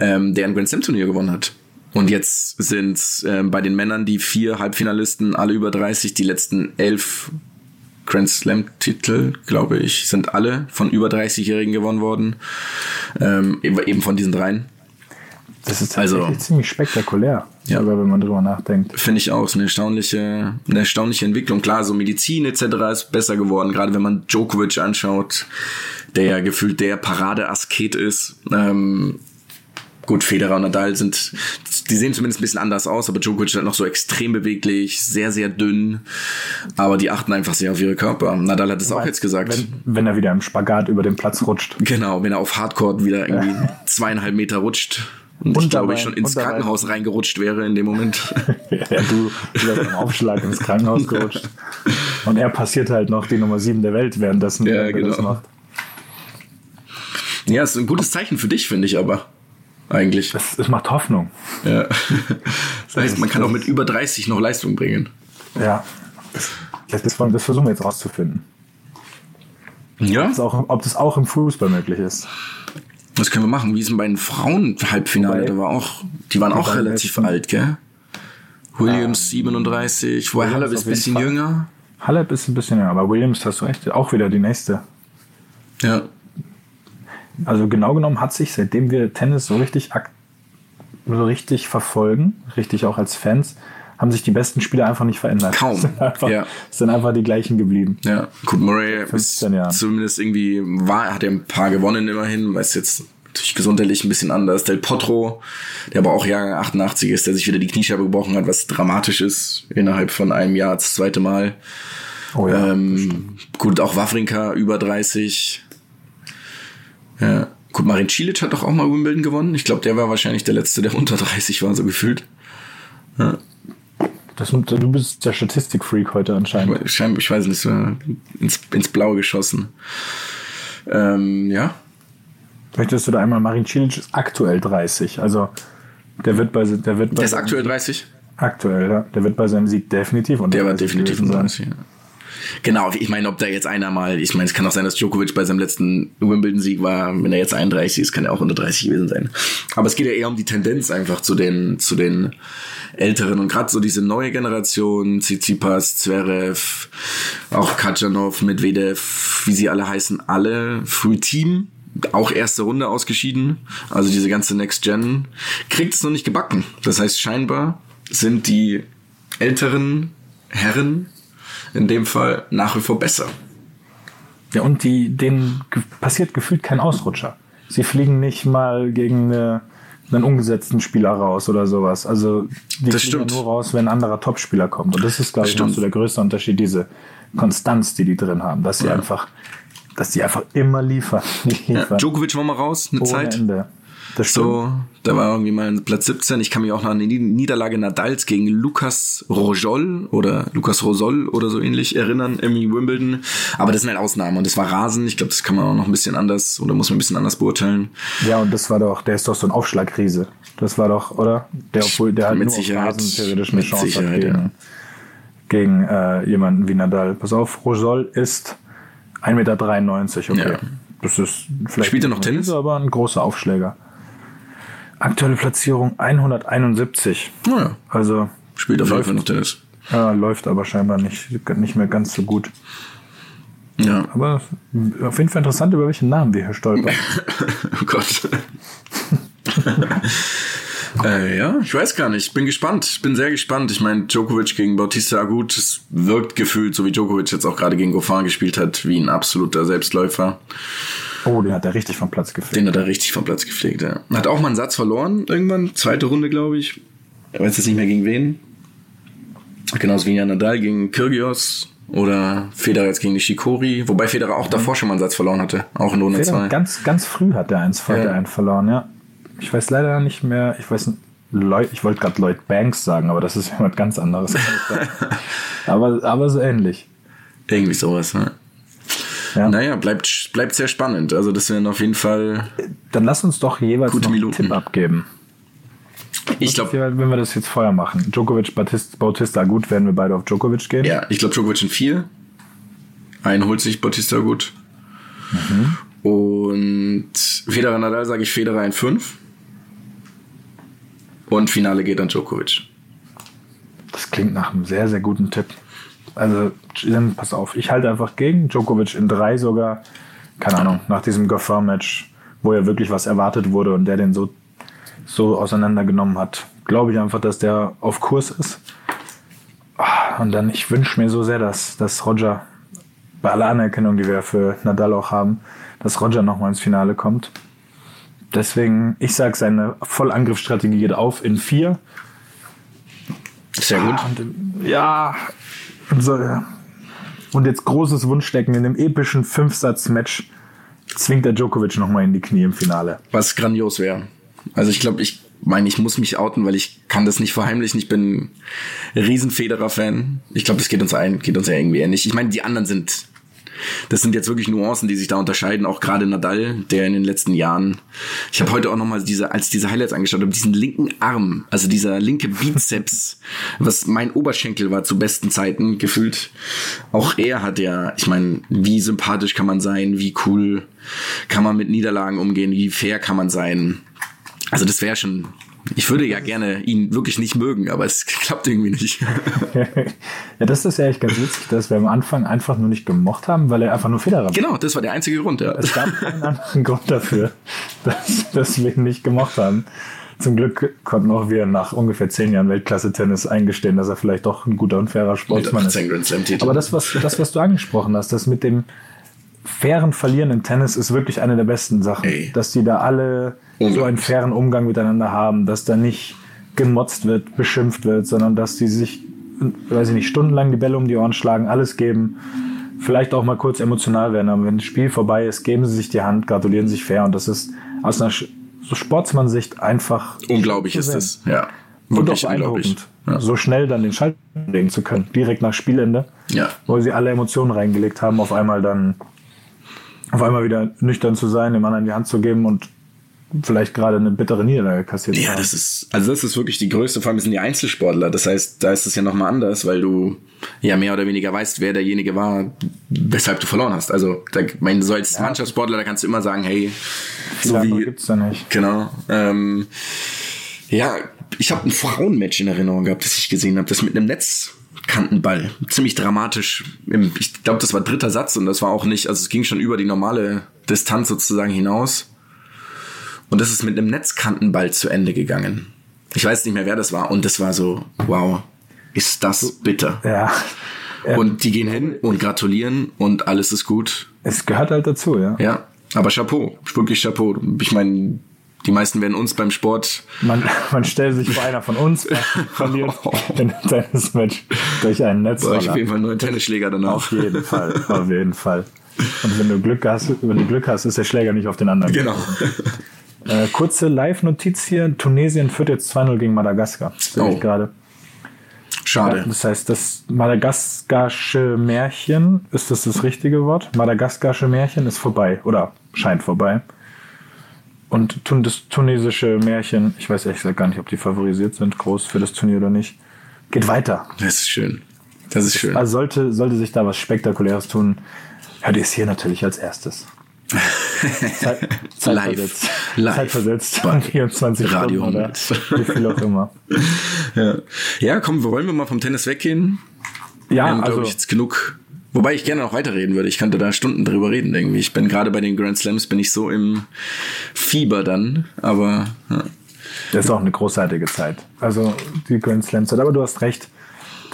ähm, der ein Grand Slam Turnier gewonnen hat. Und jetzt sind ähm, bei den Männern die vier Halbfinalisten alle über 30, die letzten elf Grand Slam-Titel, glaube ich, sind alle von über 30-Jährigen gewonnen worden. Ähm, eben von diesen dreien. Das ist also, ziemlich spektakulär, ja. sogar wenn man drüber nachdenkt. Finde ich auch. Eine erstaunliche, eine erstaunliche Entwicklung. Klar, so Medizin etc. ist besser geworden, gerade wenn man Djokovic anschaut, der ja gefühlt der Parade-Asket ist. Ähm, gut, Federer und Nadal sind, die sehen zumindest ein bisschen anders aus, aber Djokovic ist halt noch so extrem beweglich, sehr, sehr dünn, aber die achten einfach sehr auf ihre Körper. Nadal hat es auch jetzt gesagt. Wenn, wenn, er wieder im Spagat über den Platz rutscht. Genau, wenn er auf Hardcore wieder irgendwie ja. zweieinhalb Meter rutscht. Und, und ich glaube, ich schon ins Krankenhaus reingerutscht wäre in dem Moment. ja, du, du wärst beim Aufschlag ins Krankenhaus gerutscht. Und er passiert halt noch die Nummer sieben der Welt währenddessen, ja, er genau. das macht. Ja, ist ein gutes Zeichen für dich, finde ich aber eigentlich. Es, es macht Hoffnung. Ja. Das heißt, man kann auch mit über 30 noch Leistung bringen. Ja. Das, das, das versuchen wir jetzt rauszufinden. Ja. Ob das, auch, ob das auch im Fußball möglich ist. Das können wir machen. Wie ist denn bei den Frauen Halbfinale? Da war auch, die waren auch relativ alt, gell? Williams ähm, 37, wobei Halep ist ein bisschen jünger. Halep ist ein bisschen jünger, aber Williams hast du recht, auch wieder die nächste. Ja. Also genau genommen hat sich, seitdem wir Tennis so richtig, so richtig verfolgen, richtig auch als Fans, haben sich die besten Spieler einfach nicht verändert. Kaum. sind einfach, ja. sind einfach die gleichen geblieben. Ja, gut, Murray ist Jahren. zumindest irgendwie, war, hat ja ein paar gewonnen immerhin, weil es jetzt natürlich gesundheitlich ein bisschen anders. Del Potro, der aber auch Jahrgang 88 ist, der sich wieder die Kniescheibe gebrochen hat, was dramatisch ist, innerhalb von einem Jahr das zweite Mal. Oh ja, ähm, gut, auch Wawrinka über 30. Ja. Gut, Marin Cilic hat doch auch mal Wimbledon gewonnen. Ich glaube, der war wahrscheinlich der Letzte, der unter 30 war, so gefühlt. Ja. Das, du bist der Statistikfreak heute anscheinend. Ich, ich weiß nicht, ins, ins Blaue geschossen. Ähm, ja. Möchtest du da einmal, Marin Cilic ist aktuell 30. Also, der wird bei, der wird bei Der ist aktuell 30? Aktuell, ja. Der wird bei seinem Sieg definitiv unter Der war definitiv unter 30, ja. Genau, ich meine, ob da jetzt einer mal, ich meine, es kann auch sein, dass Djokovic bei seinem letzten Wimbledon-Sieg war, wenn er jetzt 31 ist, kann er auch unter 30 gewesen sein. Aber es geht ja eher um die Tendenz einfach zu den, zu den Älteren und gerade so diese neue Generation, Tsitsipas, Zverev, auch Kajanov, Medvedev, wie sie alle heißen, alle Frühteam auch erste Runde ausgeschieden. Also diese ganze Next Gen kriegt es noch nicht gebacken. Das heißt, scheinbar sind die älteren Herren in dem Fall nach wie vor besser. Ja, und die, denen passiert gefühlt kein Ausrutscher. Sie fliegen nicht mal gegen eine, einen umgesetzten Spieler raus oder sowas. Also die Das fliegen stimmt. nur raus, wenn ein anderer Topspieler kommt. Und das ist, glaube ich, noch so der größte Unterschied, diese Konstanz, die die drin haben. Dass sie Ja. einfach, dass die einfach immer liefern. Die Ja, liefern. Djokovic war mal raus, eine ohne Zeit. Ende. So, da war irgendwie mal Platz 17. Ich kann mich auch noch an die Niederlage Nadals gegen Lukas Rojol oder Lukas Rosol oder so ähnlich erinnern im Wimbledon. Aber das sind halt Ausnahmen und das war Rasen. Ich glaube, das kann man auch noch ein bisschen anders oder muss man ein bisschen anders beurteilen. Ja, und das war doch, der ist doch so ein Aufschlagriese. Das war doch, oder? Der, obwohl der halt Mit nur Sicherheit. Rasen theoretisch eine Mit Chance Sicherheit, hat gegen, ja. gegen äh, jemanden wie Nadal. Pass auf, Rosol ist 1,93 Meter, okay. Ja. Das ist vielleicht Spielt er noch Tennis? aber ein großer Aufschläger. Aktuelle Platzierung 171. Naja, Also spielt auf jeden Fall noch Tennis. ja, läuft aber scheinbar nicht, nicht mehr ganz so gut. Ja. Aber auf jeden Fall interessant, über welchen Namen wir hier stolpern. Oh Gott. äh, ja, ich weiß gar nicht. Bin gespannt. Ich bin sehr gespannt. Ich meine, Djokovic gegen Bautista Agut, es wirkt gefühlt, so wie Djokovic jetzt auch gerade gegen Goffin gespielt hat, wie ein absoluter Selbstläufer. Oh, den hat er richtig vom Platz gefegt. Den hat er richtig vom Platz gepflegt, ja. Hat auch mal einen Satz verloren irgendwann. Zweite Runde, glaube ich. Ich weiß jetzt nicht mehr gegen wen. Genauso wie Nadal gegen Kyrgios. Oder Federer jetzt gegen Nishikori. Wobei Federer auch davor schon mal einen Satz verloren hatte. Auch in Runde Federer, 2. ganz, ganz früh hat er eins, Ja. einen verloren, ja. Ich weiß leider nicht mehr, ich weiß Lloyd, ich wollte gerade Lloyd Banks sagen, aber das ist jemand ganz anderes. aber, aber so ähnlich. Irgendwie sowas, ne? Ja. Naja, bleibt, bleibt sehr spannend. Also das wären auf jeden Fall. Dann lass uns doch jeweils Gute einen. Tipp abgeben. Ich glaube, Wenn wir das jetzt vorher machen. Djokovic, Bautista, Bautista, gut, werden wir beide auf Djokovic gehen. ja, ich glaube Djokovic in vier. Einen holt sich Bautista gut. Und Federer Nadal sage ich Federer in fünf. Und Finale geht an Djokovic. Das klingt nach einem sehr, sehr guten Tipp. Also, pass auf, ich halte einfach gegen. Djokovic in drei sogar. Keine Ahnung, nach diesem Goffin-Match, wo ja wirklich was erwartet wurde und der den so, so auseinandergenommen hat, glaube ich einfach, dass der auf Kurs ist. Ah, Und dann, ich wünsche mir so sehr, dass, dass Roger, bei aller Anerkennung, die wir für Nadal auch haben, dass Roger nochmal ins Finale kommt. Deswegen, ich sage, seine Vollangriffsstrategie geht auf in vier. Sehr gut. Und, ähm, ja, und so, ja. Und jetzt großes Wunschdecken in einem epischen Fünfsatz-Match zwingt der Djokovic nochmal in die Knie im Finale. Was grandios wäre. Also ich glaube, ich meine, ich muss mich outen, weil ich kann das nicht verheimlichen. Ich bin riesen Federer-Fan. Ich glaube, das geht uns ein, geht uns ja irgendwie ähnlich. Ich meine, die anderen sind, das sind jetzt wirklich Nuancen, die sich da unterscheiden. Auch gerade Nadal, der in den letzten Jahren, ich habe heute auch noch mal diese, als diese Highlights angeschaut habe, diesen linken Arm, also dieser linke Bizeps, was mein Oberschenkel war zu besten Zeiten gefühlt. Auch er hat ja, ich meine, wie sympathisch kann man sein, wie cool kann man mit Niederlagen umgehen, wie fair kann man sein. Also das wäre schon. Ich würde ja gerne ihn wirklich nicht mögen, aber es klappt irgendwie nicht. ja, das ist ja echt ganz witzig, dass wir am Anfang einfach nur nicht gemocht haben, weil er einfach nur Federer war. genau, das war der einzige Grund, ja. Es gab keinen anderen Grund dafür, dass, dass wir ihn nicht gemocht haben. Zum Glück konnten auch wir nach ungefähr zehn Jahren Weltklasse-Tennis eingestehen, dass er vielleicht doch ein guter und fairer Mit Sportsmann ist. 18 Grand Slam Titel. Aber das was, das, was du angesprochen hast, das mit dem fairen Verlieren im Tennis ist wirklich eine der besten Sachen. Ey. Dass die da alle so einen fairen Umgang miteinander haben, dass da nicht gemotzt wird, beschimpft wird, sondern dass die sich, weiß ich nicht, stundenlang die Bälle um die Ohren schlagen, alles geben, vielleicht auch mal kurz emotional werden, aber wenn das Spiel vorbei ist, geben sie sich die Hand, gratulieren sich fair und das ist aus einer so Sportsmann-Sicht einfach unglaublich ist es. Ja. Und Wirklich auch unglaublich. beeindruckend, Ja. so schnell dann den Schalter legen zu können, direkt nach Spielende, Ja. wo sie alle Emotionen reingelegt haben, auf einmal dann auf einmal wieder nüchtern zu sein, dem anderen die Hand zu geben und vielleicht gerade eine bittere Niederlage kassiert Ja, haben. das ist, also das ist wirklich die größte, vor allem sind die Einzelsportler. Das heißt, da ist es ja nochmal anders, weil du ja mehr oder weniger weißt, wer derjenige war, weshalb du verloren hast. Also, da, ich meine, so als Mannschaftssportler, da kannst du immer sagen, hey, so wie, gibt's da nicht. Genau. Ähm, ja, ich habe ein Frauenmatch in Erinnerung gehabt, das ich gesehen habe, das mit einem Netzkantenball. Ziemlich dramatisch. Ich glaube, das war dritter Satz und das war auch nicht, also es ging schon über die normale Distanz sozusagen hinaus. Und das ist mit einem Netzkantenball zu Ende gegangen. Ich weiß nicht mehr, wer das war. Und das war so, wow, ist das bitter. Ja. Und die gehen hin und gratulieren und alles ist gut. Es gehört halt dazu, ja. Ja, aber Chapeau, wirklich Chapeau. Ich meine, die meisten werden uns beim Sport. Man, man stellt sich vor einer von uns verliert in einem Tennismatch durch einen Netz. Ich auf jeden Fall einen neuen Tennisschläger danach. Auf jeden Fall, auf jeden Fall. Und wenn du Glück hast, wenn du Glück hast, ist der Schläger nicht auf den anderen. Genau. Äh, kurze Live-Notiz hier. Tunesien führt jetzt 2-0 gegen Madagaskar. Sehe Oh. ich gerade. Schade. Das heißt, das madagaskarsche Märchen, ist das das richtige Wort? Madagaskarsche Märchen ist vorbei oder scheint vorbei. Und tun- das tunesische Märchen, ich weiß ehrlich gesagt gar nicht, ob die favorisiert sind, groß für das Turnier oder nicht, geht weiter. Das ist schön. Das ist schön. Also sollte, sollte sich da was Spektakuläres tun, hört ihr es hier natürlich als erstes. Zeit, zeitversetzt. Live. Zeitversetzt. Bei 24 Radio Stunden oder wie viel auch immer. Ja. ja, komm, wollen wir mal vom Tennis weggehen? Wir Ja, haben, glaube also ich, jetzt genug. Wobei ich gerne noch weiterreden würde. Ich könnte da Stunden drüber reden irgendwie. Ich bin gerade bei den Grand Slams, bin ich so im Fieber dann. Aber ja. Das ist auch eine großartige Zeit. Also die Grand Slam Zeit. Aber du hast recht.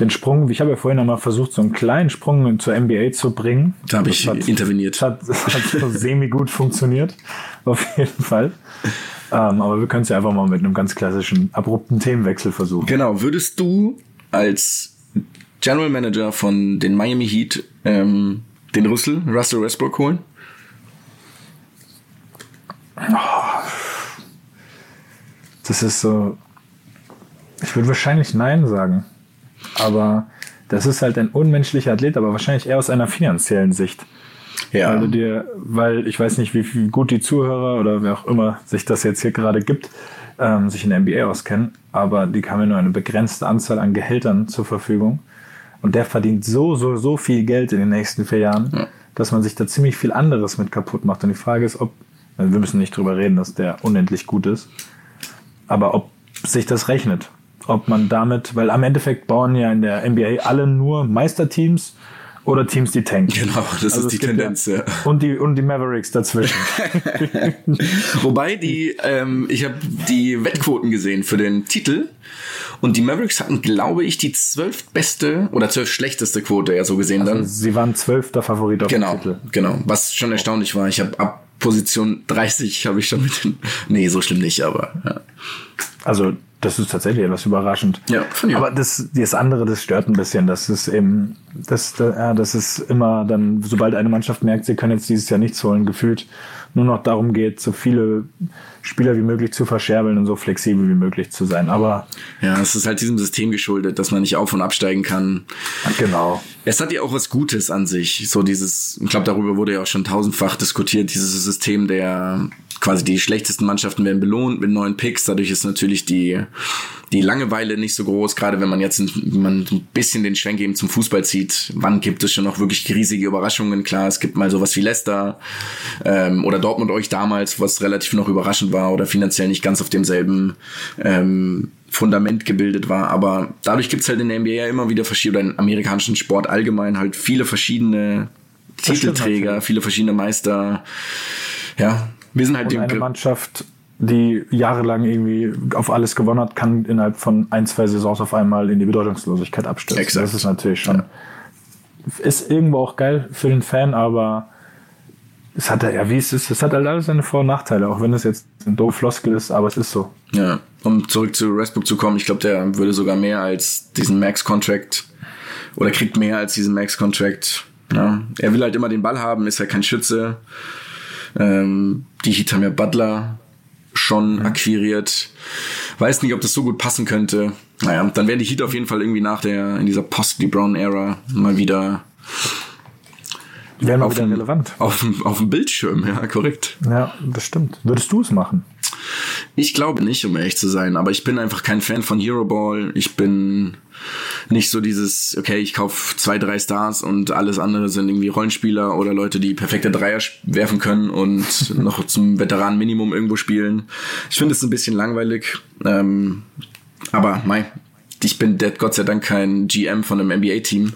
Den Sprung, ich habe ja vorhin einmal versucht, so einen kleinen Sprung zur NBA zu bringen. da habe ich Das hat, interveniert. hat, hat so semi gut funktioniert. Auf jeden Fall. Ähm, aber wir können es ja einfach mal mit einem ganz klassischen, abrupten Themenwechsel versuchen. Genau, würdest du als General Manager von den Miami Heat ähm, den Russell, Russell Westbrook holen? Das ist so. Ich würde wahrscheinlich Nein sagen. Aber das ist halt ein unmenschlicher Athlet, aber wahrscheinlich eher aus einer finanziellen Sicht. Ja. Weil du dir, weil ich weiß nicht, wie, wie gut die Zuhörer oder wer auch immer sich das jetzt hier gerade gibt, ähm, sich in der NBA auskennen, aber die haben ja nur eine begrenzte Anzahl an Gehältern zur Verfügung. Und der verdient so, so, so viel Geld in den nächsten vier Jahren, dass man sich da ziemlich viel anderes mit kaputt macht. Und die Frage ist, ob, also wir müssen nicht drüber reden, dass der unendlich gut ist, aber ob sich das rechnet. Ob man damit, weil am Endeffekt bauen ja in der NBA alle nur Meisterteams oder Teams, die tanken. Genau, das Also ist die Tendenz, ja. Und die, und die Mavericks dazwischen. Wobei die, ähm, ich habe die Wettquoten gesehen für den Titel und die Mavericks hatten, glaube ich, die zwölf beste oder zwölf schlechteste Quote, ja so gesehen dann. Sie waren zwölfter Favorit auf Genau, Titel. genau. Was schon erstaunlich war. Ich habe ab Position 30 habe ich schon mit den. Nee, so schlimm nicht, aber ja. Also das ist tatsächlich etwas überraschend. Ja, finde ich. Aber das, das andere, das stört ein bisschen. Das ist eben, das, da- ja, das ist immer dann, sobald eine Mannschaft merkt, sie können jetzt dieses Jahr nichts holen, gefühlt nur noch darum geht, so viele Spieler wie möglich zu verscherbeln und so flexibel wie möglich zu sein. Aber Ja, es ist halt diesem System geschuldet, dass man nicht auf und absteigen kann. genau. Es hat ja auch was Gutes an sich. So dieses, ich glaube, darüber wurde ja auch schon tausendfach diskutiert, dieses System der quasi die schlechtesten Mannschaften werden belohnt mit neuen Picks. Dadurch ist natürlich die, die Langeweile nicht so groß, gerade wenn man jetzt ein, wenn man ein bisschen den Schwenk eben zum Fußball zieht. Wann gibt es schon noch wirklich riesige Überraschungen? Klar, es gibt mal sowas wie Leicester ähm, oder Dortmund euch damals, was relativ noch überraschend war oder finanziell nicht ganz auf demselben ähm, Fundament gebildet war. Aber dadurch gibt's halt in der NBA ja immer wieder verschiedene, oder im amerikanischen Sport allgemein halt viele verschiedene Titelträger, viele verschiedene Meister. Ja, wir sind halt Und eine Mannschaft, die jahrelang irgendwie auf alles gewonnen hat, kann innerhalb von ein, zwei Saisons auf einmal in die Bedeutungslosigkeit abstürzen. Exakt. Das ist natürlich schon, ist irgendwo auch geil für den Fan, aber es hat ja, wie es ist, es hat halt alles seine Vor- und Nachteile, auch wenn es jetzt ein doof Floskel ist, aber es ist so. Ja, um zurück zu Westbrook zu kommen, ich glaube, der würde sogar mehr als diesen Max-Contract oder kriegt mehr als diesen Max-Contract. Ja, er will halt immer den Ball haben, ist ja kein Schütze. Ähm, die Heat haben ja Butler schon akquiriert. Weiß nicht, ob das so gut passen könnte. Naja, dann werden die Heat auf jeden Fall irgendwie nach der, in dieser Post-LeBron-Ära mal wieder Wäre mal auf wieder dem, relevant. auf, dem, auf dem Bildschirm, ja, korrekt. Ja, das stimmt. Würdest du es machen? Ich glaube nicht, um ehrlich zu sein, aber ich bin einfach kein Fan von Hero Ball. Ich bin nicht so dieses, okay, ich kaufe zwei, drei Stars und alles andere sind irgendwie Rollenspieler oder Leute, die perfekte Dreier werfen können und noch zum Veteran-Minimum irgendwo spielen. Ich finde es ein bisschen langweilig. Ähm, aber mei, ich bin Gott sei Dank kein GM von einem NBA-Team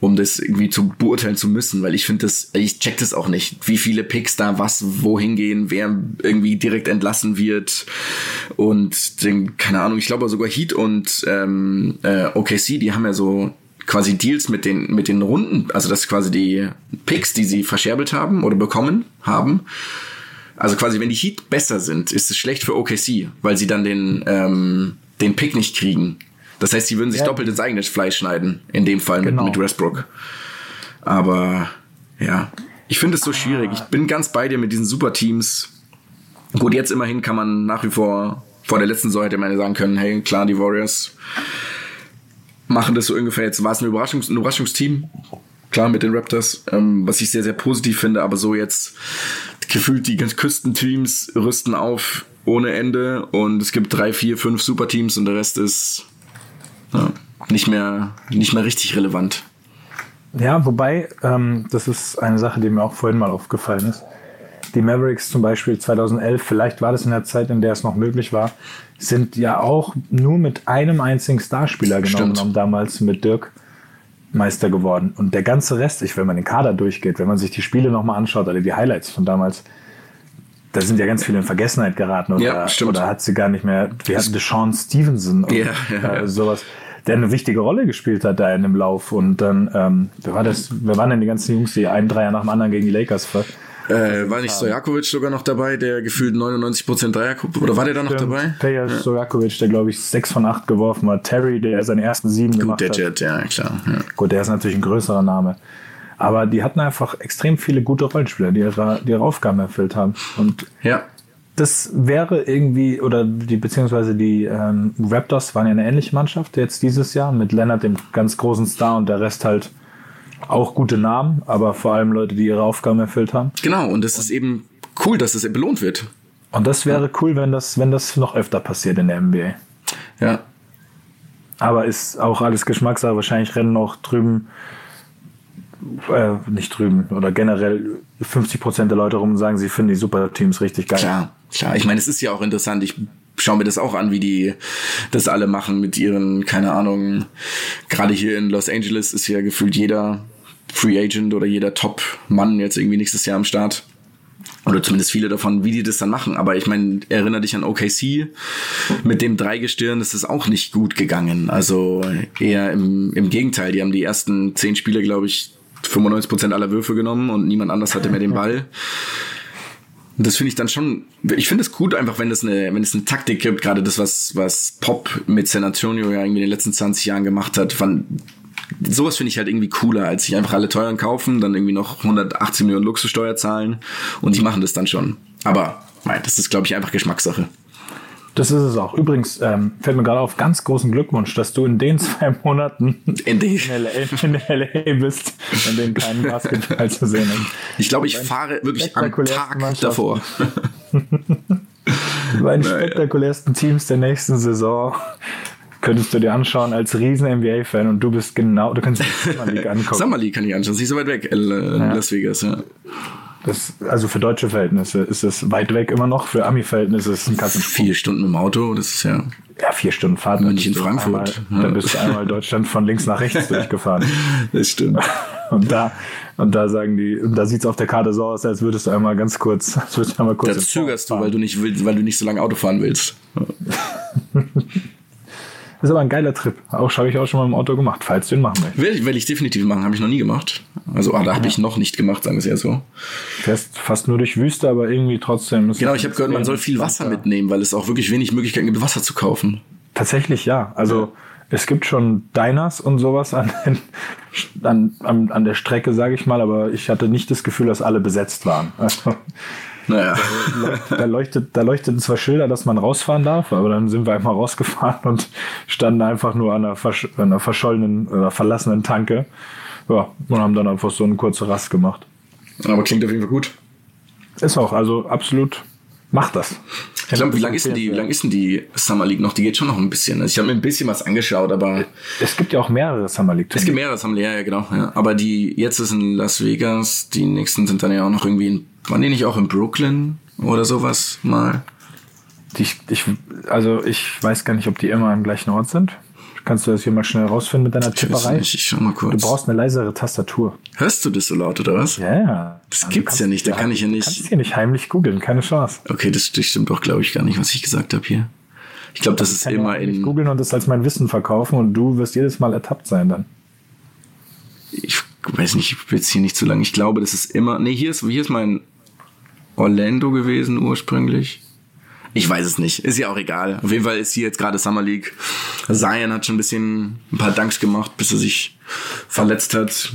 um das irgendwie zu beurteilen zu müssen, weil ich finde das, ich check das auch nicht, wie viele Picks da was wohin gehen, wer irgendwie direkt entlassen wird und den, keine Ahnung, ich glaube sogar Heat und ähm, äh, OKC, die haben ja so quasi Deals mit den, mit den Runden, also das quasi die Picks, die sie verscherbelt haben oder bekommen haben. Also quasi, wenn die Heat besser sind, ist es schlecht für OKC, weil sie dann den, ähm, den Pick nicht kriegen. Das heißt, sie würden sich ja. doppelt ins eigene Fleisch schneiden, in dem Fall genau. mit, mit Westbrook. Aber ja, ich finde es so schwierig. Ich bin ganz bei dir mit diesen Superteams. Gut, jetzt immerhin kann man nach wie vor, vor der letzten Saison hätte man ja sagen können, hey, klar, die Warriors machen das so ungefähr. Jetzt war es ein, Überraschungs ein Überraschungsteam. Klar, mit den Raptors, ähm, was ich sehr, sehr positiv finde, aber so jetzt gefühlt die ganzen Küstenteams rüsten auf ohne Ende und es gibt drei, vier, fünf Superteams und der Rest ist ja, nicht mehr, nicht mehr richtig relevant. Ja, wobei, ähm, das ist eine Sache, die mir auch vorhin mal aufgefallen ist. Die Mavericks zum Beispiel 2011, vielleicht war das in der Zeit, in der es noch möglich war, sind ja auch nur mit einem einzigen Starspieler genau genommen, damals mit Dirk Meister geworden. Und der ganze Rest, ich, wenn man den Kader durchgeht, wenn man sich die Spiele nochmal anschaut oder die Highlights von damals, da sind ja ganz viele in Vergessenheit geraten oder, ja, oder hat sie gar nicht mehr. Wir hatten Sean Stevenson und ja, ja, äh, sowas der eine wichtige Rolle gespielt hat da in dem Lauf. Und dann, ähm, wer war das? Wer waren denn die ganzen Jungs, die einen Dreier nach dem anderen gegen die Lakers ver äh, war nicht Stojakovic sogar noch dabei, der gefühlt 99% Dreier oder war der da noch Stimmt. dabei? Peja ja. Stojakovic, der glaube ich 6 von 8 geworfen hat. Terry, der seine ersten 7 Gut, gemacht der Jet, ja, klar. Ja. Gut, der ist natürlich ein größerer Name. Aber die hatten einfach extrem viele gute Rollenspieler, die ihre, die ihre Aufgaben erfüllt haben. Und ja das wäre irgendwie, oder die, beziehungsweise die ähm, Raptors waren ja eine ähnliche Mannschaft jetzt dieses Jahr mit Leonard, dem ganz großen Star und der Rest halt auch gute Namen, aber vor allem Leute, die ihre Aufgaben erfüllt haben. Genau, und es ist eben cool, dass es belohnt wird. Und das wäre cool, wenn das, wenn das noch öfter passiert in der NBA. Ja. Aber ist auch alles Geschmackssache. Wahrscheinlich rennen auch drüben äh, nicht drüben oder generell 50 Prozent der Leute rum sagen, sie finden die Superteams richtig geil. Klar, klar. Ich meine, es ist ja auch interessant. Ich schaue mir das auch an, wie die das alle machen mit ihren, keine Ahnung, gerade hier in Los Angeles ist ja gefühlt jeder Free Agent oder jeder Top-Mann jetzt irgendwie nächstes Jahr am Start. Oder zumindest viele davon, wie die das dann machen. Aber ich meine, erinnere dich an OKC. Mit dem Dreigestirn ist es auch nicht gut gegangen. Also eher im, im Gegenteil. Die haben die ersten zehn Spiele, glaube ich, 95% aller Würfe genommen und niemand anders hatte mehr den Ball. Das finde ich dann schon, ich finde es gut einfach, wenn es eine, wenn es eine Taktik gibt, gerade das, was, was Pop mit San Antonio ja irgendwie in den letzten 20 Jahren gemacht hat, von, sowas finde ich halt irgendwie cooler, als sich einfach alle teuren kaufen, dann irgendwie noch 180 Millionen Luxussteuer zahlen und die machen das dann schon. Aber, das ist, glaube ich, einfach Geschmackssache. Das ist es auch. Übrigens ähm, fällt mir gerade auf, ganz großen Glückwunsch, dass du in den zwei Monaten in, in, LA, in LA bist, in denen kein Basketball zu sehen ist. Ich glaube, ich fahre wirklich am Tag davor. Bei den spektakulärsten Teams der nächsten Saison könntest du dir anschauen als riesen NBA-Fan und du bist genau, du kannst die Summer League angucken. Summer League kann ich anschauen, sie ist so weit weg, in ja. Las Vegas, ja. Das, also für deutsche Verhältnisse ist es weit weg immer noch, für Ami-Verhältnisse ist es ein Katzensprung. Vier Stunden im Auto, das ist ja. Ja, vier Stunden Fahrt. München, Frankfurt. Einmal, ja. Dann bist du einmal Deutschland von links nach rechts durchgefahren. Das stimmt. Und da, und da sagen die, und da sieht es auf der Karte so aus, als würdest du einmal ganz kurz, als würdest du einmal kurz. Da zögerst du, weil du nicht willst, weil du nicht so lange Auto fahren willst. Das ist aber ein geiler Trip. Auch habe ich auch schon mal im Auto gemacht, falls du ihn machen möchtest. Will ich, will ich definitiv machen, habe ich noch nie gemacht. Also, ah, da habe ja. ich noch nicht gemacht, sagen wir es eher so. Fährst fast nur durch Wüste, aber irgendwie trotzdem. Genau, ich habe gehört, man soll viel Wasser mitnehmen, weil es auch wirklich wenig Möglichkeiten gibt, Wasser zu kaufen. Tatsächlich ja. Also ja. es gibt schon Diners und sowas an, an, an, an der Strecke, sage ich mal, aber ich hatte nicht das Gefühl, dass alle besetzt waren. Also, naja. Da, leuchtet, da leuchteten zwar Schilder, dass man rausfahren darf, aber dann sind wir einfach rausgefahren und standen einfach nur an einer, versch einer verschollenen oder verlassenen Tanke. Ja, und haben dann einfach so eine kurze Rast gemacht. Aber klingt auf jeden Fall gut. Ist auch, also absolut macht das. Ich glaube, wie lange ist, denn die, wie lang ist denn die Summer League noch? Die geht schon noch ein bisschen. Also ich habe mir ein bisschen was angeschaut, aber. Es gibt ja auch mehrere Summer League. Es gibt mehrere Summer League, ja, ja, genau. Ja. Aber die, jetzt ist in Las Vegas, die nächsten sind dann ja auch noch irgendwie in waren die nicht auch in Brooklyn oder sowas mal? Die, ich, also ich weiß gar nicht, ob die immer am gleichen Ort sind. Kannst du das hier mal schnell rausfinden mit deiner Tipperei? Ich schau mal kurz. Du brauchst eine leisere Tastatur. Hörst du das so laut oder was? Ja, ja. Das also gibt's ja nicht, da kann ich ja nicht. Du kannst hier nicht heimlich googeln, keine Chance. Okay, das, das stimmt doch, glaube ich, gar nicht, was ich gesagt habe hier. Ich glaube, das ist immer in. googeln und das als mein Wissen verkaufen und du wirst jedes Mal ertappt sein dann. ich weiß nicht, ich will jetzt hier nicht zu lang. Ich glaube, das ist immer, nee, hier ist, hier ist mein Orlando gewesen ursprünglich. Ich weiß es nicht. Ist ja auch egal. Auf jeden Fall ist hier jetzt gerade Summer League. Zion hat schon ein bisschen ein paar Danks gemacht, bis er sich verletzt hat.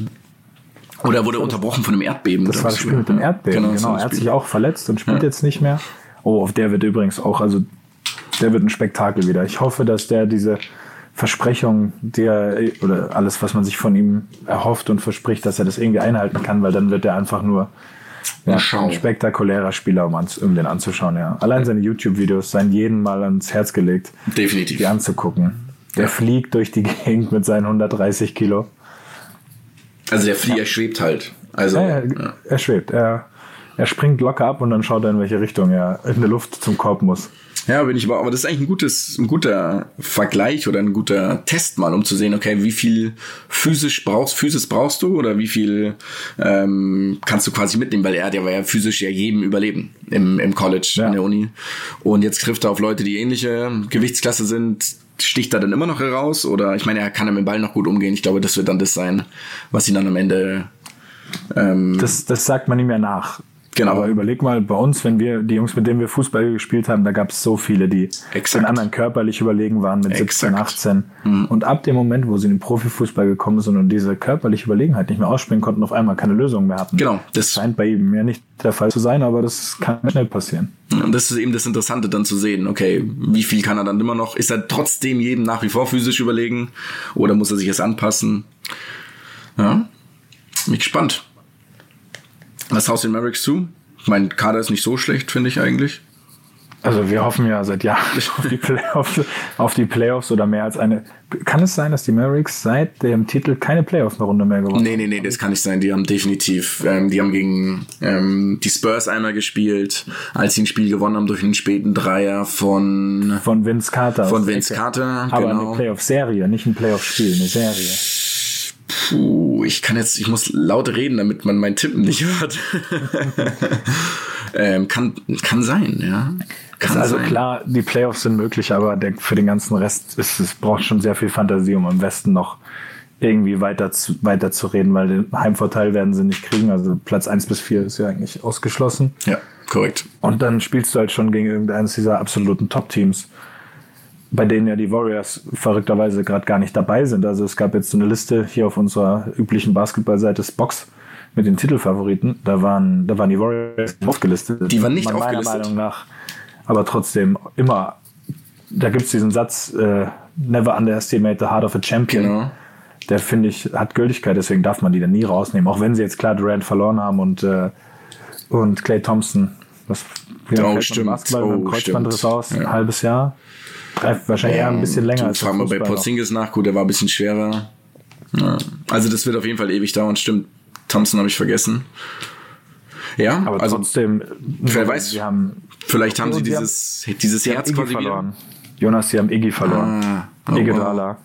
Oder wurde unterbrochen von einem Erdbeben. Das war das Spiel mit dem Erdbeben, genau. genau. Er hat sich auch verletzt und spielt ja. jetzt nicht mehr. Oh, auf der wird übrigens auch, also der wird ein Spektakel wieder. Ich hoffe, dass der diese Versprechung, der oder alles, was man sich von ihm erhofft und verspricht, dass er das irgendwie einhalten kann, weil dann wird er einfach nur ja, ein spektakulärer Spieler, um, um, den anzuschauen. Ja. Allein seine YouTube-Videos seien jeden Mal ans Herz gelegt, definitiv die anzugucken. Der ja. fliegt durch die Gegend mit seinen 130 Kilo. Also der Flieger schwebt halt. Also ja, er, er schwebt. Er, er springt locker ab und dann schaut er in welche Richtung er in der Luft zum Korb muss. Ja, bin ich aber, aber das ist eigentlich ein gutes, ein guter Vergleich oder ein guter Test mal, um zu sehen, okay, wie viel physisch brauchst, Physis brauchst du oder wie viel ähm, kannst du quasi mitnehmen, weil er, der war ja physisch ja jedem überleben im, im College, ja. in der Uni. Und jetzt trifft er auf Leute, die ähnliche Gewichtsklasse sind, sticht er dann immer noch heraus oder ich meine, er kann ja mit dem Ball noch gut umgehen. Ich glaube, das wird dann das sein, was ihn dann am Ende ähm, das, das sagt man ihm ja nach. Genau. Aber überleg mal, bei uns, wenn wir, die Jungs, mit denen wir Fußball gespielt haben, da gab es so viele, die Exakt. den anderen körperlich überlegen waren mit Exakt. 17, 18. Mhm. Und ab dem Moment, wo sie in den Profifußball gekommen sind und diese körperliche Überlegenheit nicht mehr ausspielen konnten, auf einmal keine Lösung mehr hatten. Genau. Das, das scheint bei ihm ja nicht der Fall zu sein, aber das kann schnell passieren. Und das ist eben das Interessante dann zu sehen, okay, wie viel kann er dann immer noch? Ist er trotzdem jedem nach wie vor physisch überlegen? Oder muss er sich jetzt anpassen? Ja. Bin gespannt. Was haust den Mavericks zu? Mein Kader ist nicht so schlecht, finde ich eigentlich. Also wir hoffen ja seit Jahren auf die, Playoffs, auf die Playoffs oder mehr als eine. Kann es sein, dass die Mavericks seit dem Titel keine Playoffs-Runde mehr gewonnen haben? Nee, nee, nee, das kann nicht sein. Die haben definitiv, ähm, die haben gegen ähm, die Spurs einmal gespielt, als sie ein Spiel gewonnen haben durch einen späten Dreier von von Vince Carter. Von Vince Carter, Aber genau. eine Playoff-Serie, nicht ein Playoff-Spiel, eine Serie. Puh, ich kann jetzt, ich muss laut reden, damit man mein Tippen nicht hört. ähm, kann, kann sein, ja. Kann also sein. klar, die Playoffs sind möglich, aber der, für den ganzen Rest ist es braucht schon sehr viel Fantasie, um im Westen noch irgendwie weiter zu, weiter zu reden, weil den Heimvorteil werden sie nicht kriegen. Also Platz eins bis vier ist ja eigentlich ausgeschlossen. Ja, korrekt. Und dann spielst du halt schon gegen irgendeines dieser absoluten Top-Teams bei denen ja die Warriors verrückterweise gerade gar nicht dabei sind. Also es gab jetzt so eine Liste hier auf unserer üblichen Basketballseite Box mit den Titelfavoriten. Da waren, da waren die Warriors aufgelistet. Die waren nicht meiner aufgelistet. Meiner Meinung nach. Aber trotzdem immer, da gibt's diesen Satz, äh, never underestimate the heart of a champion. Genau. Der finde ich, hat Gültigkeit, deswegen darf man die dann nie rausnehmen. Auch wenn sie jetzt klar Durant verloren haben und, äh, und Clay Thompson. Was, wie oh, stimmt. Basketball oh, mit Kreuzbandriss aus, ja. ein halbes Jahr. Wahrscheinlich eher ein bisschen länger. als fragen wir bei Porzingis nach, gut, der war ein bisschen schwerer. Ja. Also das wird auf jeden Fall ewig dauern, stimmt. Thompson habe ich vergessen. Ja, aber also trotzdem, wer weiß, haben, vielleicht haben sie dieses, haben, dieses Herz quasi verloren. Jonas, sie haben Iggy verloren. Ah, oh, Iguodala.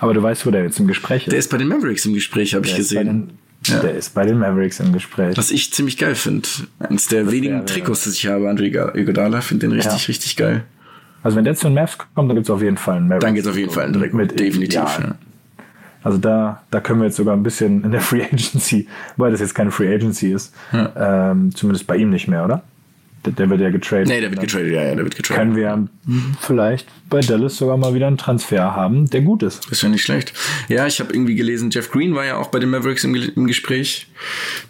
Aber du weißt, wo der jetzt im Gespräch ist. Der ist bei den Mavericks im Gespräch, habe ich gesehen. Ja. Der ist bei den Mavericks im Gespräch. Was ich ziemlich geil finde. Eines der das wenigen Trikots, die ich habe, Andre Iguodala, finde den richtig, ja. richtig geil. Also wenn der zu den Mavs kommt, dann gibt es auf jeden Fall einen Mavericks. Dann gibt es auf jeden Fall einen Direkt mit definitiv. Ja. Also da, da können wir jetzt sogar ein bisschen in der Free Agency, weil das jetzt keine Free Agency ist, ja. ähm, zumindest bei ihm nicht mehr, oder? Der, wird ja getradet. Nee, der wird getradet, ja, ja, der wird getradet. Können wir vielleicht bei Dallas sogar mal wieder einen Transfer haben, der gut ist. ist ja nicht schlecht. Ja, ich habe irgendwie gelesen, Jeff Green war ja auch bei den Mavericks im, im Gespräch,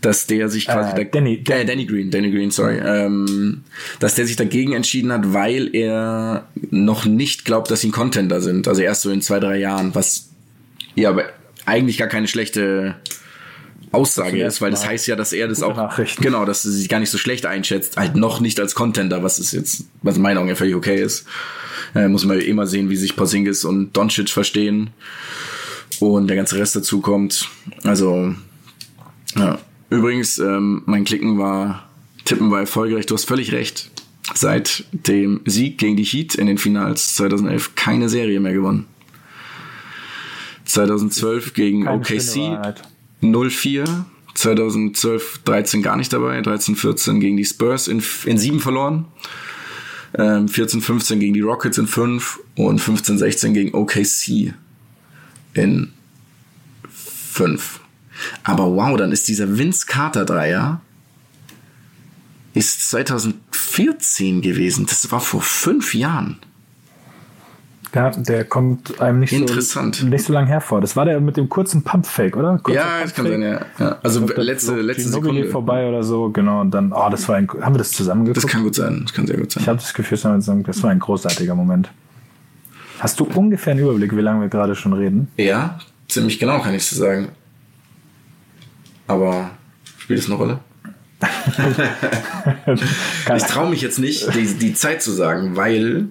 dass der sich quasi... Äh, Danny, äh, Danny Green, Danny Green, sorry. Ähm, dass der sich dagegen entschieden hat, weil er noch nicht glaubt, dass sie ein Contender sind. Also erst so in zwei, drei Jahren, was ja aber eigentlich gar keine schlechte Aussage ist, weil das heißt ja, dass er das auch genau, dass er sich gar nicht so schlecht einschätzt, halt noch nicht als Contender, was ist jetzt, was in meinen Augen ja völlig okay ist. Äh, muss man immer sehen, wie sich Porzingis und Doncic verstehen und der ganze Rest dazu kommt. Also ja. übrigens, ähm, mein Klicken war, Tippen war erfolgreich. Du hast völlig recht. Seit dem Sieg gegen die Heat in den Finals 2011 keine Serie mehr gewonnen. 2012 gegen OKC 04, 2012, 13 gar nicht dabei, 13, 14 gegen die Spurs in, in 7 verloren, ähm, 14, 15 gegen die Rockets in 5 und 15, 16 gegen OKC in 5. Aber wow, dann ist dieser Vince Carter Dreier ist 2014 gewesen. Das war vor fünf Jahren. Ja, der kommt einem nicht Interessant. so, nicht so lang hervor. Das war der mit dem kurzen Pump-Fake, oder? Kurzer ja, das kann sein, ja. ja. Also glaub, letzte, so letzte Sekunde. vorbei oder so, genau. Und dann, oh, das war ein, haben wir das zusammen geguckt? Das kann gut sein. Das kann sehr gut sein. ich habe das Gefühl, das war ein großartiger Moment. Hast du ungefähr einen Überblick, wie lange wir gerade schon reden? Ja, ziemlich genau kann ich so sagen. Aber spielt es eine Rolle? ich traue mich jetzt nicht, die, die Zeit zu sagen, weil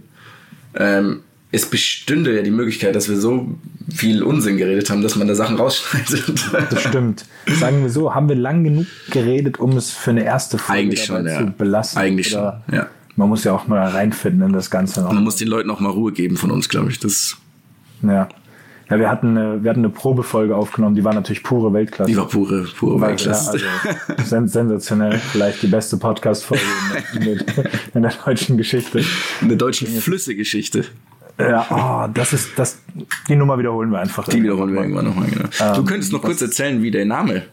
ähm, es bestünde ja die Möglichkeit, dass wir so viel Unsinn geredet haben, dass man da Sachen rausschneidet. Das stimmt. Sagen wir so, haben wir lang genug geredet, um es für eine erste Folge Eigentlich schon, ja. zu belassen? Eigentlich schon, ja. Man muss ja auch mal reinfinden in das Ganze noch. Man muss den Leuten auch mal Ruhe geben von uns, glaube ich. Das, Ja. Ja, wir hatten, eine, wir hatten eine Probefolge aufgenommen, die war natürlich pure Weltklasse. die war pure, pure Weil, Weltklasse. Ja, also sen sensationell. Vielleicht die beste Podcast-Folge in, der- in, der- in der deutschen Geschichte. Eine deutsche Flüsse-Geschichte. Ja, oh, das ist, das, die Nummer wiederholen wir einfach. Die wiederholen wir irgendwann nochmal, genau. du Ähm, könntest noch kurz erzählen, wie der Name.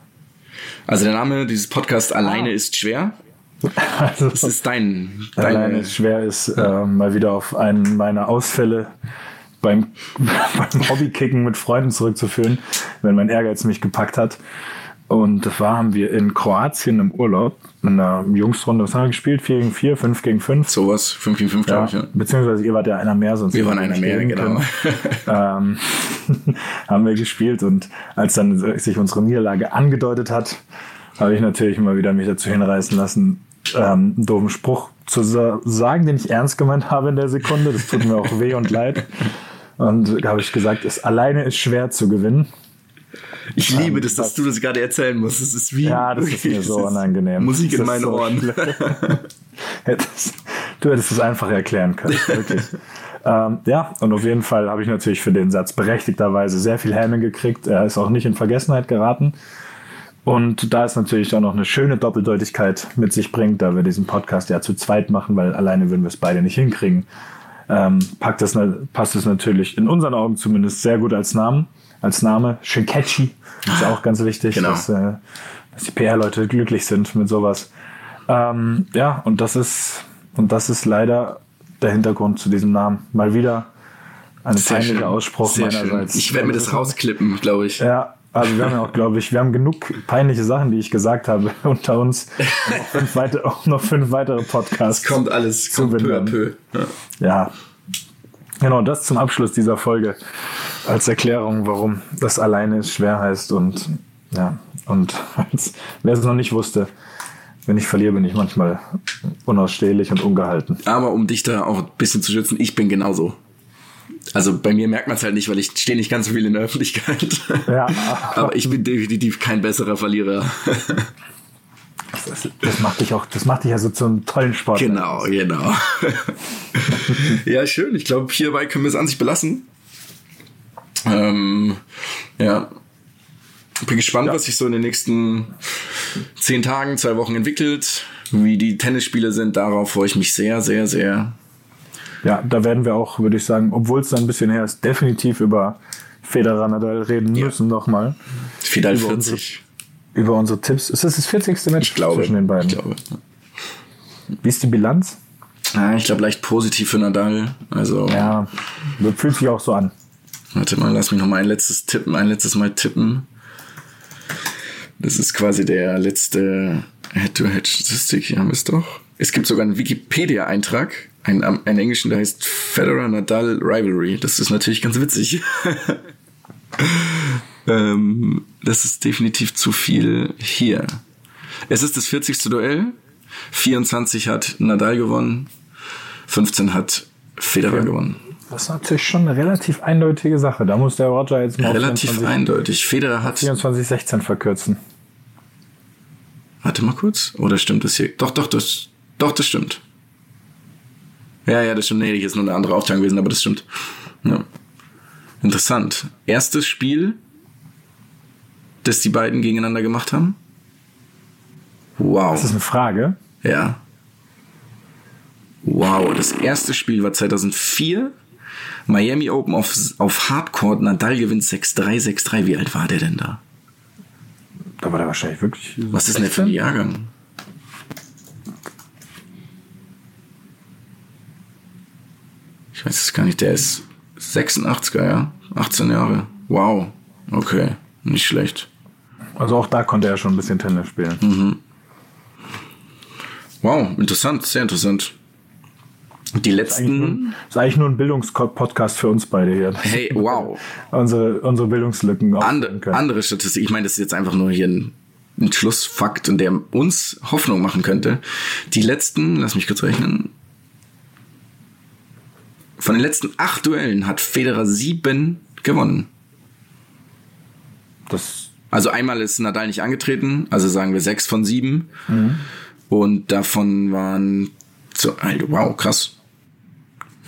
Also der Name dieses Podcasts alleine Ah. ist schwer. Also, Das ist dein, alleine deine, es schwer ist, äh, mal wieder auf einen meiner Ausfälle beim, beim Hobbykicken mit Freunden zurückzuführen, wenn mein Ehrgeiz mich gepackt hat. Und das war, haben wir in Kroatien im Urlaub in einer Jungsrunde, was haben wir gespielt? 4 gegen 4, 5 gegen 5. sowas, 5 gegen 5, glaube ich. Ja. beziehungsweise ihr wart ja einer mehr, sonst Wir waren einer mehr, genau. ähm, haben wir gespielt und als dann sich unsere Niederlage angedeutet hat, habe ich natürlich immer wieder mich dazu hinreißen lassen, ähm, einen doofen Spruch zu sa sagen, den ich ernst gemeint habe in der Sekunde. Das tut mir auch weh und leid. Und da habe ich gesagt, es alleine ist schwer zu gewinnen. Ich liebe das, dass du das gerade erzählen musst. Das ist wie Ja, das ist mir so unangenehm. Musik in meinen so Ohren. du hättest es einfach erklären können, wirklich. ähm, ja, und auf jeden Fall habe ich natürlich für den Satz berechtigterweise sehr viel Häme gekriegt. Er ist auch nicht in Vergessenheit geraten. Und da es natürlich auch noch eine schöne Doppeldeutigkeit mit sich bringt, da wir diesen Podcast ja zu zweit machen, weil alleine würden wir es beide nicht hinkriegen, ähm, packt das, passt es natürlich in unseren Augen zumindest sehr gut als Namen. Als Name. Schön catchy. Ist auch ganz wichtig, Genau. dass, äh, dass die PR-Leute glücklich sind mit sowas. Ähm, ja, und das ist, und das ist leider der Hintergrund zu diesem Namen. Mal wieder ein Sehr peinlicher schön. Ausspruch Sehr schön. meinerseits. Ich werde mir das rausklippen, glaube ich. Ja, also wir haben ja auch, glaube ich, wir haben genug peinliche Sachen, die ich gesagt habe, unter uns. Und noch fünf, weite, auch noch fünf weitere Podcasts. Es kommt alles, kommt peu à peu. Ja. Ja. Genau, das zum Abschluss dieser Folge als Erklärung, warum das alleine ist schwer heißt und ja, und als, wer es noch nicht wusste, wenn ich verliere, bin ich manchmal unausstehlich und ungehalten. Aber um dich da auch ein bisschen zu schützen, ich bin genauso. Also bei mir merkt man es halt nicht, weil ich stehe nicht ganz so viel in der Öffentlichkeit. Ja, Aber ich bin definitiv kein besserer Verlierer. das, das macht dich auch, das macht dich also zu einem tollen Sport. Genau, genau. ja, schön. Ich glaube, hierbei können wir es an sich belassen. Ähm, ja. Bin gespannt, was sich so in den nächsten zehn Tagen, zwei Wochen entwickelt. Wie die Tennisspiele sind, darauf freue ich mich sehr, sehr, sehr. Ja, da werden wir auch, würde ich sagen, obwohl es da ein bisschen her ist, definitiv über Federer Nadal reden Ja. müssen nochmal. Über 40. Über unsere Tipps. Ist das das 40. Match Ich glaube. zwischen den beiden? Ich glaube. Wie ist die Bilanz? Ah, ich glaube, leicht positiv für Nadal. Also, Ja, fühlt sich auch so an. warte mal, lass mich noch mal ein letztes tippen, ein letztes Mal tippen. Das ist quasi der letzte Head-to-Head-Statistik. Hier haben wir es doch. Es gibt sogar einen Wikipedia-Eintrag, einen, einen englischen, der heißt Federer Nadal Rivalry. Das ist natürlich ganz witzig. ähm, das ist definitiv zu viel hier. Es ist das 40. Duell. 24 hat Nadal gewonnen. 15 hat Federer Okay. gewonnen. Das ist natürlich schon eine relativ eindeutige Sache. Da muss der Roger jetzt mal Relativ 24, eindeutig. Federer hat. 24 16 verkürzen. Warte mal kurz. Oder stimmt das hier? Doch, doch, das. Doch, das stimmt. Ja, ja, das stimmt. Nee, hier ist nur eine andere Aufteilung gewesen, aber das stimmt. Ja. Interessant. Erstes Spiel, das die beiden gegeneinander gemacht haben. Wow. Das ist eine Frage. Ja. Wow, das erste Spiel war 2004. Miami Open auf, auf Hardcore. Nadal gewinnt 6-3, 6-3. Wie alt war der denn da? Da war der wahrscheinlich wirklich. Was ist denn der für ein Jahrgang? Ich weiß es gar nicht. Der ist 86er, ja? 18 Jahre. Wow. Okay. Nicht schlecht. Also auch da konnte er schon ein bisschen Tennis spielen. Mhm. Wow, interessant, sehr interessant. Die letzten. Das ist eigentlich nur ein Bildungspodcast für uns beide hier. Hey, wow. unsere, unsere Bildungslücken. And, andere Statistik. Ich meine, das ist jetzt einfach nur hier ein, ein Schlussfakt und der uns Hoffnung machen könnte. Die letzten, lass mich kurz rechnen. Von den letzten acht Duellen hat Federer sieben gewonnen. Das also einmal ist Nadal nicht angetreten, also sagen wir sechs von sieben. Mhm. Und davon waren so, wow, krass.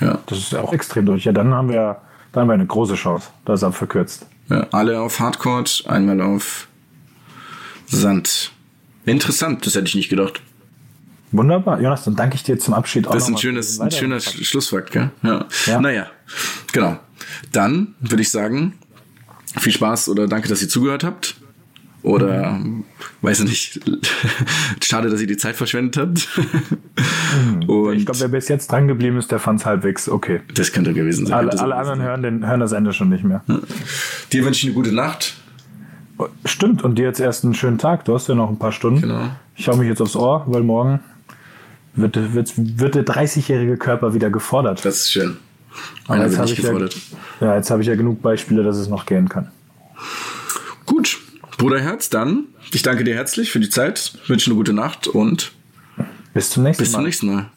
Ja. Das ist ja auch extrem durch. Ja, dann haben wir, dann haben wir eine große Chance. Das ist abverkürzt. Ja, alle auf Hardcourt, einmal auf Sand. Interessant, das hätte ich nicht gedacht. Wunderbar. Jonas, dann danke ich dir zum Abschied auch. Das ist ein schönes, ein schöner Schlussfakt, gell? Ja. ja. Naja, genau. Dann würde ich sagen, viel Spaß oder danke, dass ihr zugehört habt. Oder, mhm. weiß ich nicht, schade, dass ihr die Zeit verschwendet habt. Mhm. Ich glaube, wer bis jetzt dran geblieben ist, der fand es halbwegs okay. Das könnte gewesen sein. Alle, alle anderen hören, den, hören das Ende schon nicht mehr. Ja. Dir wünsche ich eine gute Nacht. Stimmt, und dir jetzt erst einen schönen Tag. Du hast ja noch ein paar Stunden. Genau. Ich hau mich jetzt aufs Ohr, weil morgen wird, wird, wird der 30-jährige Körper wieder gefordert. Das ist schön. Aber jetzt habe ich, ja, ja, hab ich ja genug Beispiele, dass es noch gehen kann. Gut, Bruderherz, dann, ich danke dir herzlich für die Zeit, wünsche eine gute Nacht und bis zum nächsten Mal. Bis zum nächsten Mal.